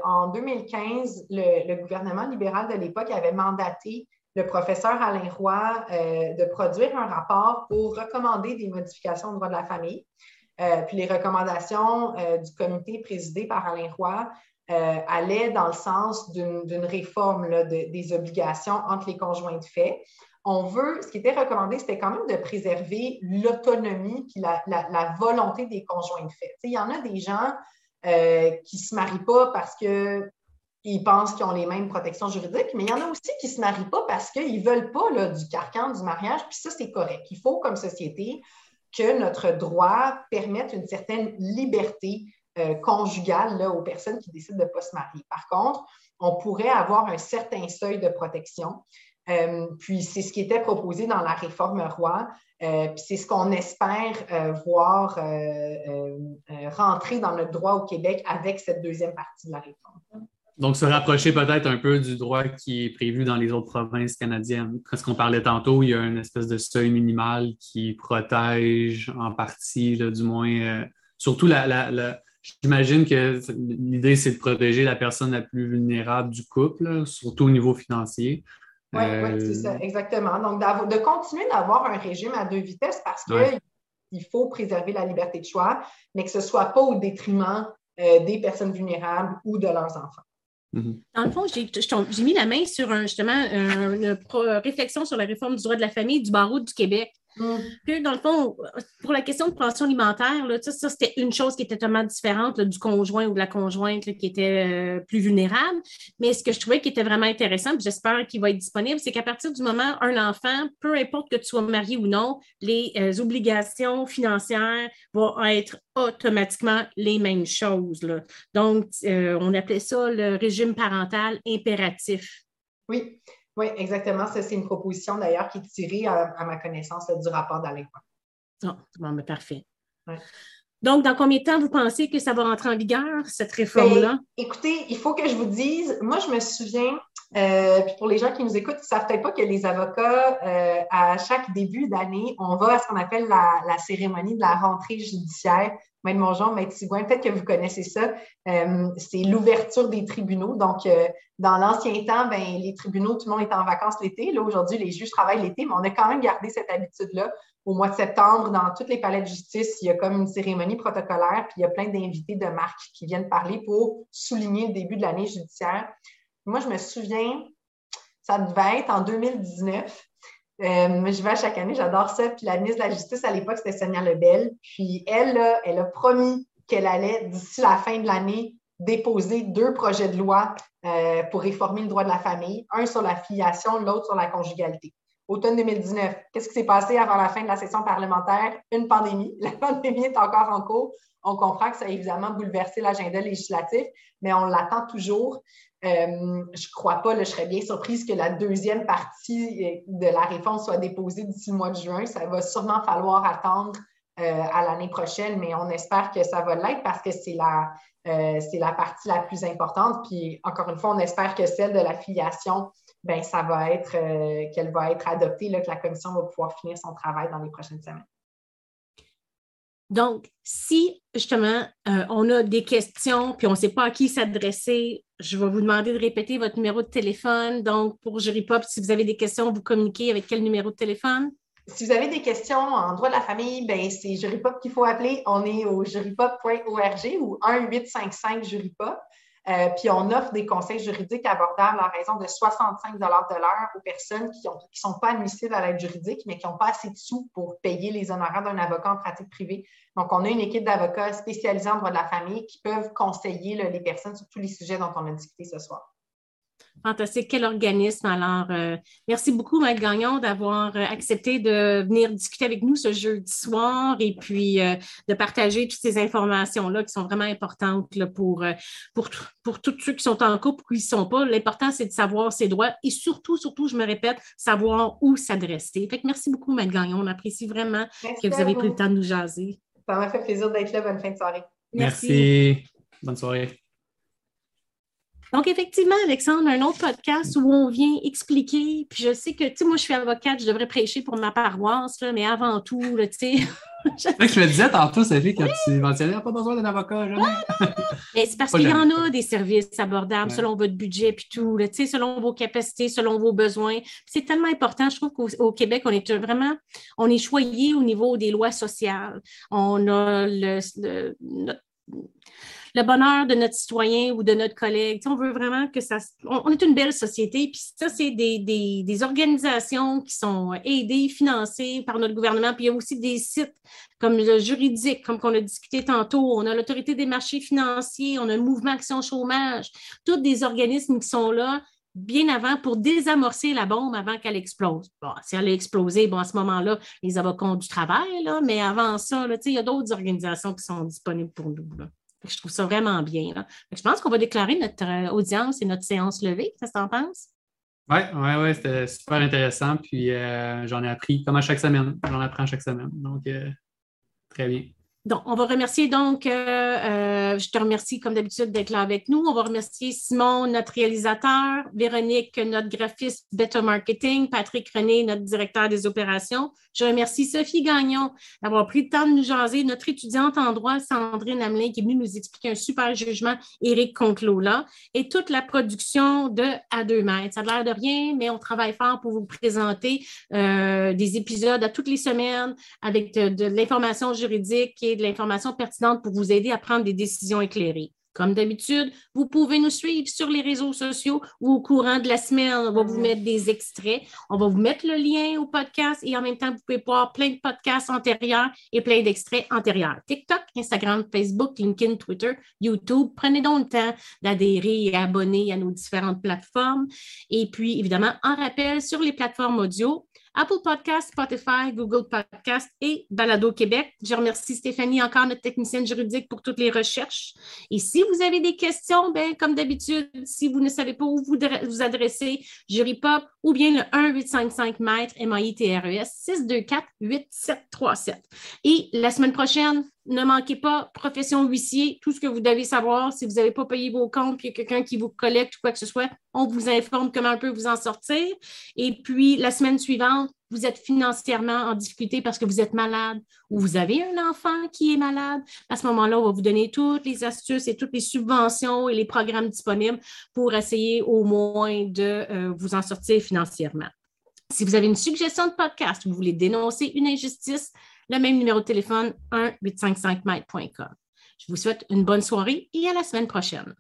S4: en 2015, le, le gouvernement libéral de l'époque avait mandaté le professeur Alain Roy euh, de produire un rapport pour recommander des modifications au droit de la famille. Euh, puis les recommandations euh, du comité présidé par Alain Roy allaient dans le sens d'une réforme des obligations entre les conjoints de fait. On veut, ce qui était recommandé, c'était quand même de préserver l'autonomie puis la, la, volonté des conjoints de fait. Il y en a des gens qui ne se marient pas parce que ils pensent qu'ils ont les mêmes protections juridiques, mais il y en a aussi qui ne se marient pas parce qu'ils ne veulent pas du carcan du mariage, puis ça, c'est correct. Il faut, comme société, que notre droit permette une certaine liberté euh, conjugale aux personnes qui décident de ne pas se marier. Par contre, on pourrait avoir un certain seuil de protection. Euh, puis c'est ce qui était proposé dans la réforme Roi, euh, puis c'est ce qu'on espère voir rentrer dans notre droit au Québec avec cette deuxième partie de la réforme.
S3: Donc, se rapprocher peut-être un peu du droit qui est prévu dans les autres provinces canadiennes. Parce qu'on parlait tantôt, il y a une espèce de seuil minimal qui protège en partie, du moins, euh, surtout la, J'imagine que l'idée, c'est de protéger la personne la plus vulnérable du couple, surtout au niveau financier.
S4: Oui, euh, c'est ça, exactement. Donc, de continuer d'avoir un régime à deux vitesses parce qu'il faut préserver la liberté de choix, mais que ce ne soit pas au détriment euh, des personnes vulnérables ou de leurs enfants.
S2: Mhm. Dans le fond, j'ai mis la main sur justement une réflexion sur la réforme du droit de la famille du barreau du Québec. Puis, dans le fond, pour la question de pension alimentaire, là, ça, c'était une chose qui était totalement différente du conjoint ou de la conjointe qui était euh, plus vulnérable. Mais ce que je trouvais qui était vraiment intéressant, j'espère qu'il va être disponible, c'est qu'à partir du moment où un enfant, peu importe que tu sois marié ou non, les euh, obligations financières vont être automatiquement les mêmes choses. Donc, euh, on appelait ça le régime parental impératif.
S4: Oui. Oui, exactement. Ça, c'est une proposition d'ailleurs qui est tirée à, ma connaissance du rapport d'Alain.
S2: Ah, bon, mais parfait. Donc, dans combien de temps vous pensez que ça va rentrer en vigueur, cette réforme-là? Ben,
S4: écoutez, il faut que je vous dise, moi, je me souviens, euh, puis pour les gens qui nous écoutent, ils ne savent peut-être pas que les avocats, euh, à chaque début d'année, on va à ce qu'on appelle la, cérémonie de la rentrée judiciaire. Maître Mongeon, Maître Sigouin, peut-être que vous connaissez ça. Euh, c'est l'ouverture des tribunaux. Donc, dans l'ancien temps, ben, les tribunaux, tout le monde est en vacances l'été. Là, aujourd'hui, les juges travaillent l'été, mais on a quand même gardé cette habitude-là. Au mois de septembre, dans toutes les palais de justice, il y a comme une cérémonie protocolaire, puis il y a plein d'invités de marque qui viennent parler pour souligner le début de l'année judiciaire. Moi, je me souviens, ça devait être en 2019. Euh, je vais à chaque année, j'adore ça. Puis la ministre de la Justice à l'époque, c'était Sonia Lebel. Puis elle, elle a promis qu'elle allait, d'ici la fin de l'année, déposer deux projets de loi euh, pour réformer le droit de la famille, un sur la filiation, l'autre sur la conjugalité. Automne 2019, qu'est-ce qui s'est passé avant la fin de la session parlementaire? Une pandémie. La pandémie est encore en cours. On comprend que ça a évidemment bouleversé l'agenda législatif, mais on l'attend toujours. Euh, je ne crois pas, je serais bien surprise que la deuxième partie euh, de la réforme soit déposée d'ici le mois de juin. Ça va sûrement falloir attendre à l'année prochaine, mais on espère que ça va l'être parce que c'est la, partie la plus importante. Puis encore une fois, on espère que celle de la filiation, ben, ça va être qu'elle va être adoptée, que la commission va pouvoir finir son travail dans les prochaines semaines.
S2: Donc, si justement euh, on a des questions puis on ne sait pas à qui s'adresser, je vais vous demander de répéter votre numéro de téléphone. Donc, pour Pop, si vous avez des questions, vous communiquez avec quel numéro de téléphone?
S4: Si vous avez des questions en droit de la famille, ben c'est Jurypop qu'il faut appeler. On est au jurypop.org ou 1-855-Jurypop. Euh, puis on offre des conseils juridiques abordables à raison de 65 de l'heure aux personnes qui ne sont pas admissibles à l'aide juridique, mais qui n'ont pas assez de sous pour payer les honoraires d'un avocat en pratique privée. Donc, on a une équipe d'avocats spécialisés en droit de la famille qui peuvent conseiller les personnes sur tous les sujets dont on a discuté ce soir.
S2: Fantastique. Quel organisme. Alors, euh, merci beaucoup, Maître Gagnon, d'avoir euh, accepté de venir discuter avec nous ce jeudi soir et puis euh, de partager toutes ces informations-là qui sont vraiment importantes pour, pour, pour tous ceux qui sont en couple ou qui ne sont pas. L'important, c'est de savoir ses droits et surtout, surtout, je me répète, savoir où s'adresser. Fait que merci beaucoup, Maître Gagnon. On apprécie vraiment que vous avez pris le temps de nous jaser.
S4: Ça m'a fait plaisir d'être là. Bonne fin de soirée.
S3: merci. Bonne soirée.
S2: Donc, effectivement, Alexandre, un autre podcast où on vient expliquer, puis je sais que, tu sais, moi, je suis avocate, je devrais prêcher pour ma paroisse, mais avant tout, tu sais.
S3: que je me disais tantôt, Sophie, quand tu mentionnais, pas besoin d'un avocat,
S2: jamais. mais c'est parce qu'il y en a des services abordables selon votre budget, puis tout, tu sais, selon vos capacités, selon vos besoins. C'est tellement important. Je trouve qu'au Québec, on est vraiment, on est choyé au niveau des lois sociales. On a le, notre le bonheur de notre citoyen ou de notre collègue. on veut vraiment que ça. On, est une belle société, puis ça, c'est des, organisations qui sont aidées, financées par notre gouvernement. Puis il y a aussi des sites comme le juridique, comme qu'on a discuté tantôt. On a l'autorité des marchés financiers, on a le mouvement Action Chômage, tous des organismes qui sont là bien avant pour désamorcer la bombe avant qu'elle explose. Bon, si elle a explosé, bon, à ce moment-là, les avocats ont du travail, mais avant ça, il y a d'autres organisations qui sont disponibles pour nous. Je trouve ça vraiment bien. Je pense qu'on va déclarer notre euh, audience et notre séance levée. Ça t'en pense?
S3: Oui, oui, oui, c'était super intéressant. Puis euh, j'en ai appris, comme à chaque semaine. J'en apprends chaque semaine. Donc, euh, très bien.
S2: Donc, on va remercier donc, euh, euh, je te remercie comme d'habitude d'être là avec nous. On va remercier Simon, notre réalisateur, Véronique, notre graphiste Better Marketing, Patrick René, notre directeur des opérations. Je remercie Sophie Gagnon d'avoir pris le temps de nous jaser, notre étudiante en droit, Sandrine Hamelin, qui est venue nous expliquer un super jugement, Éric Conclola, et toute la production de À deux mètres. Ça a l'air de rien, mais on travaille fort pour vous présenter euh, des épisodes à toutes les semaines avec de, de l'information juridique et de l'information pertinente pour vous aider à prendre des décisions éclairées. Comme d'habitude, vous pouvez nous suivre sur les réseaux sociaux ou au courant de la semaine, on va vous mettre des extraits. On va vous mettre le lien au podcast et en même temps, vous pouvez voir plein de podcasts antérieurs et plein d'extraits antérieurs. TikTok, Instagram, Facebook, LinkedIn, Twitter, YouTube. Prenez donc le temps d'adhérer et abonner à nos différentes plateformes. Et puis, évidemment, en rappel, sur les plateformes audio, Apple Podcast, Spotify, Google Podcast et Balado Québec. Je remercie Stéphanie, encore notre technicienne juridique, pour toutes les recherches. Et si vous avez des questions, ben, comme d'habitude, si vous ne savez pas où vous vous adresser, Jurypop ou bien le 1855 mètres MAITRES 624 8737. Et la semaine prochaine, ne manquez pas, profession huissier, tout ce que vous devez savoir. Si vous n'avez pas payé vos comptes, puis il y a quelqu'un qui vous collecte ou quoi que ce soit, on vous informe comment on peut vous en sortir. Et puis, la semaine suivante, vous êtes financièrement en difficulté parce que vous êtes malade ou vous avez un enfant qui est malade. À ce moment-là, on va vous donner toutes les astuces et toutes les subventions et les programmes disponibles pour essayer au moins de euh, vous en sortir financièrement. Si vous avez une suggestion de podcast, vous voulez dénoncer une injustice, le même numéro de téléphone 1 855 micecom Je vous souhaite une bonne soirée et à la semaine prochaine.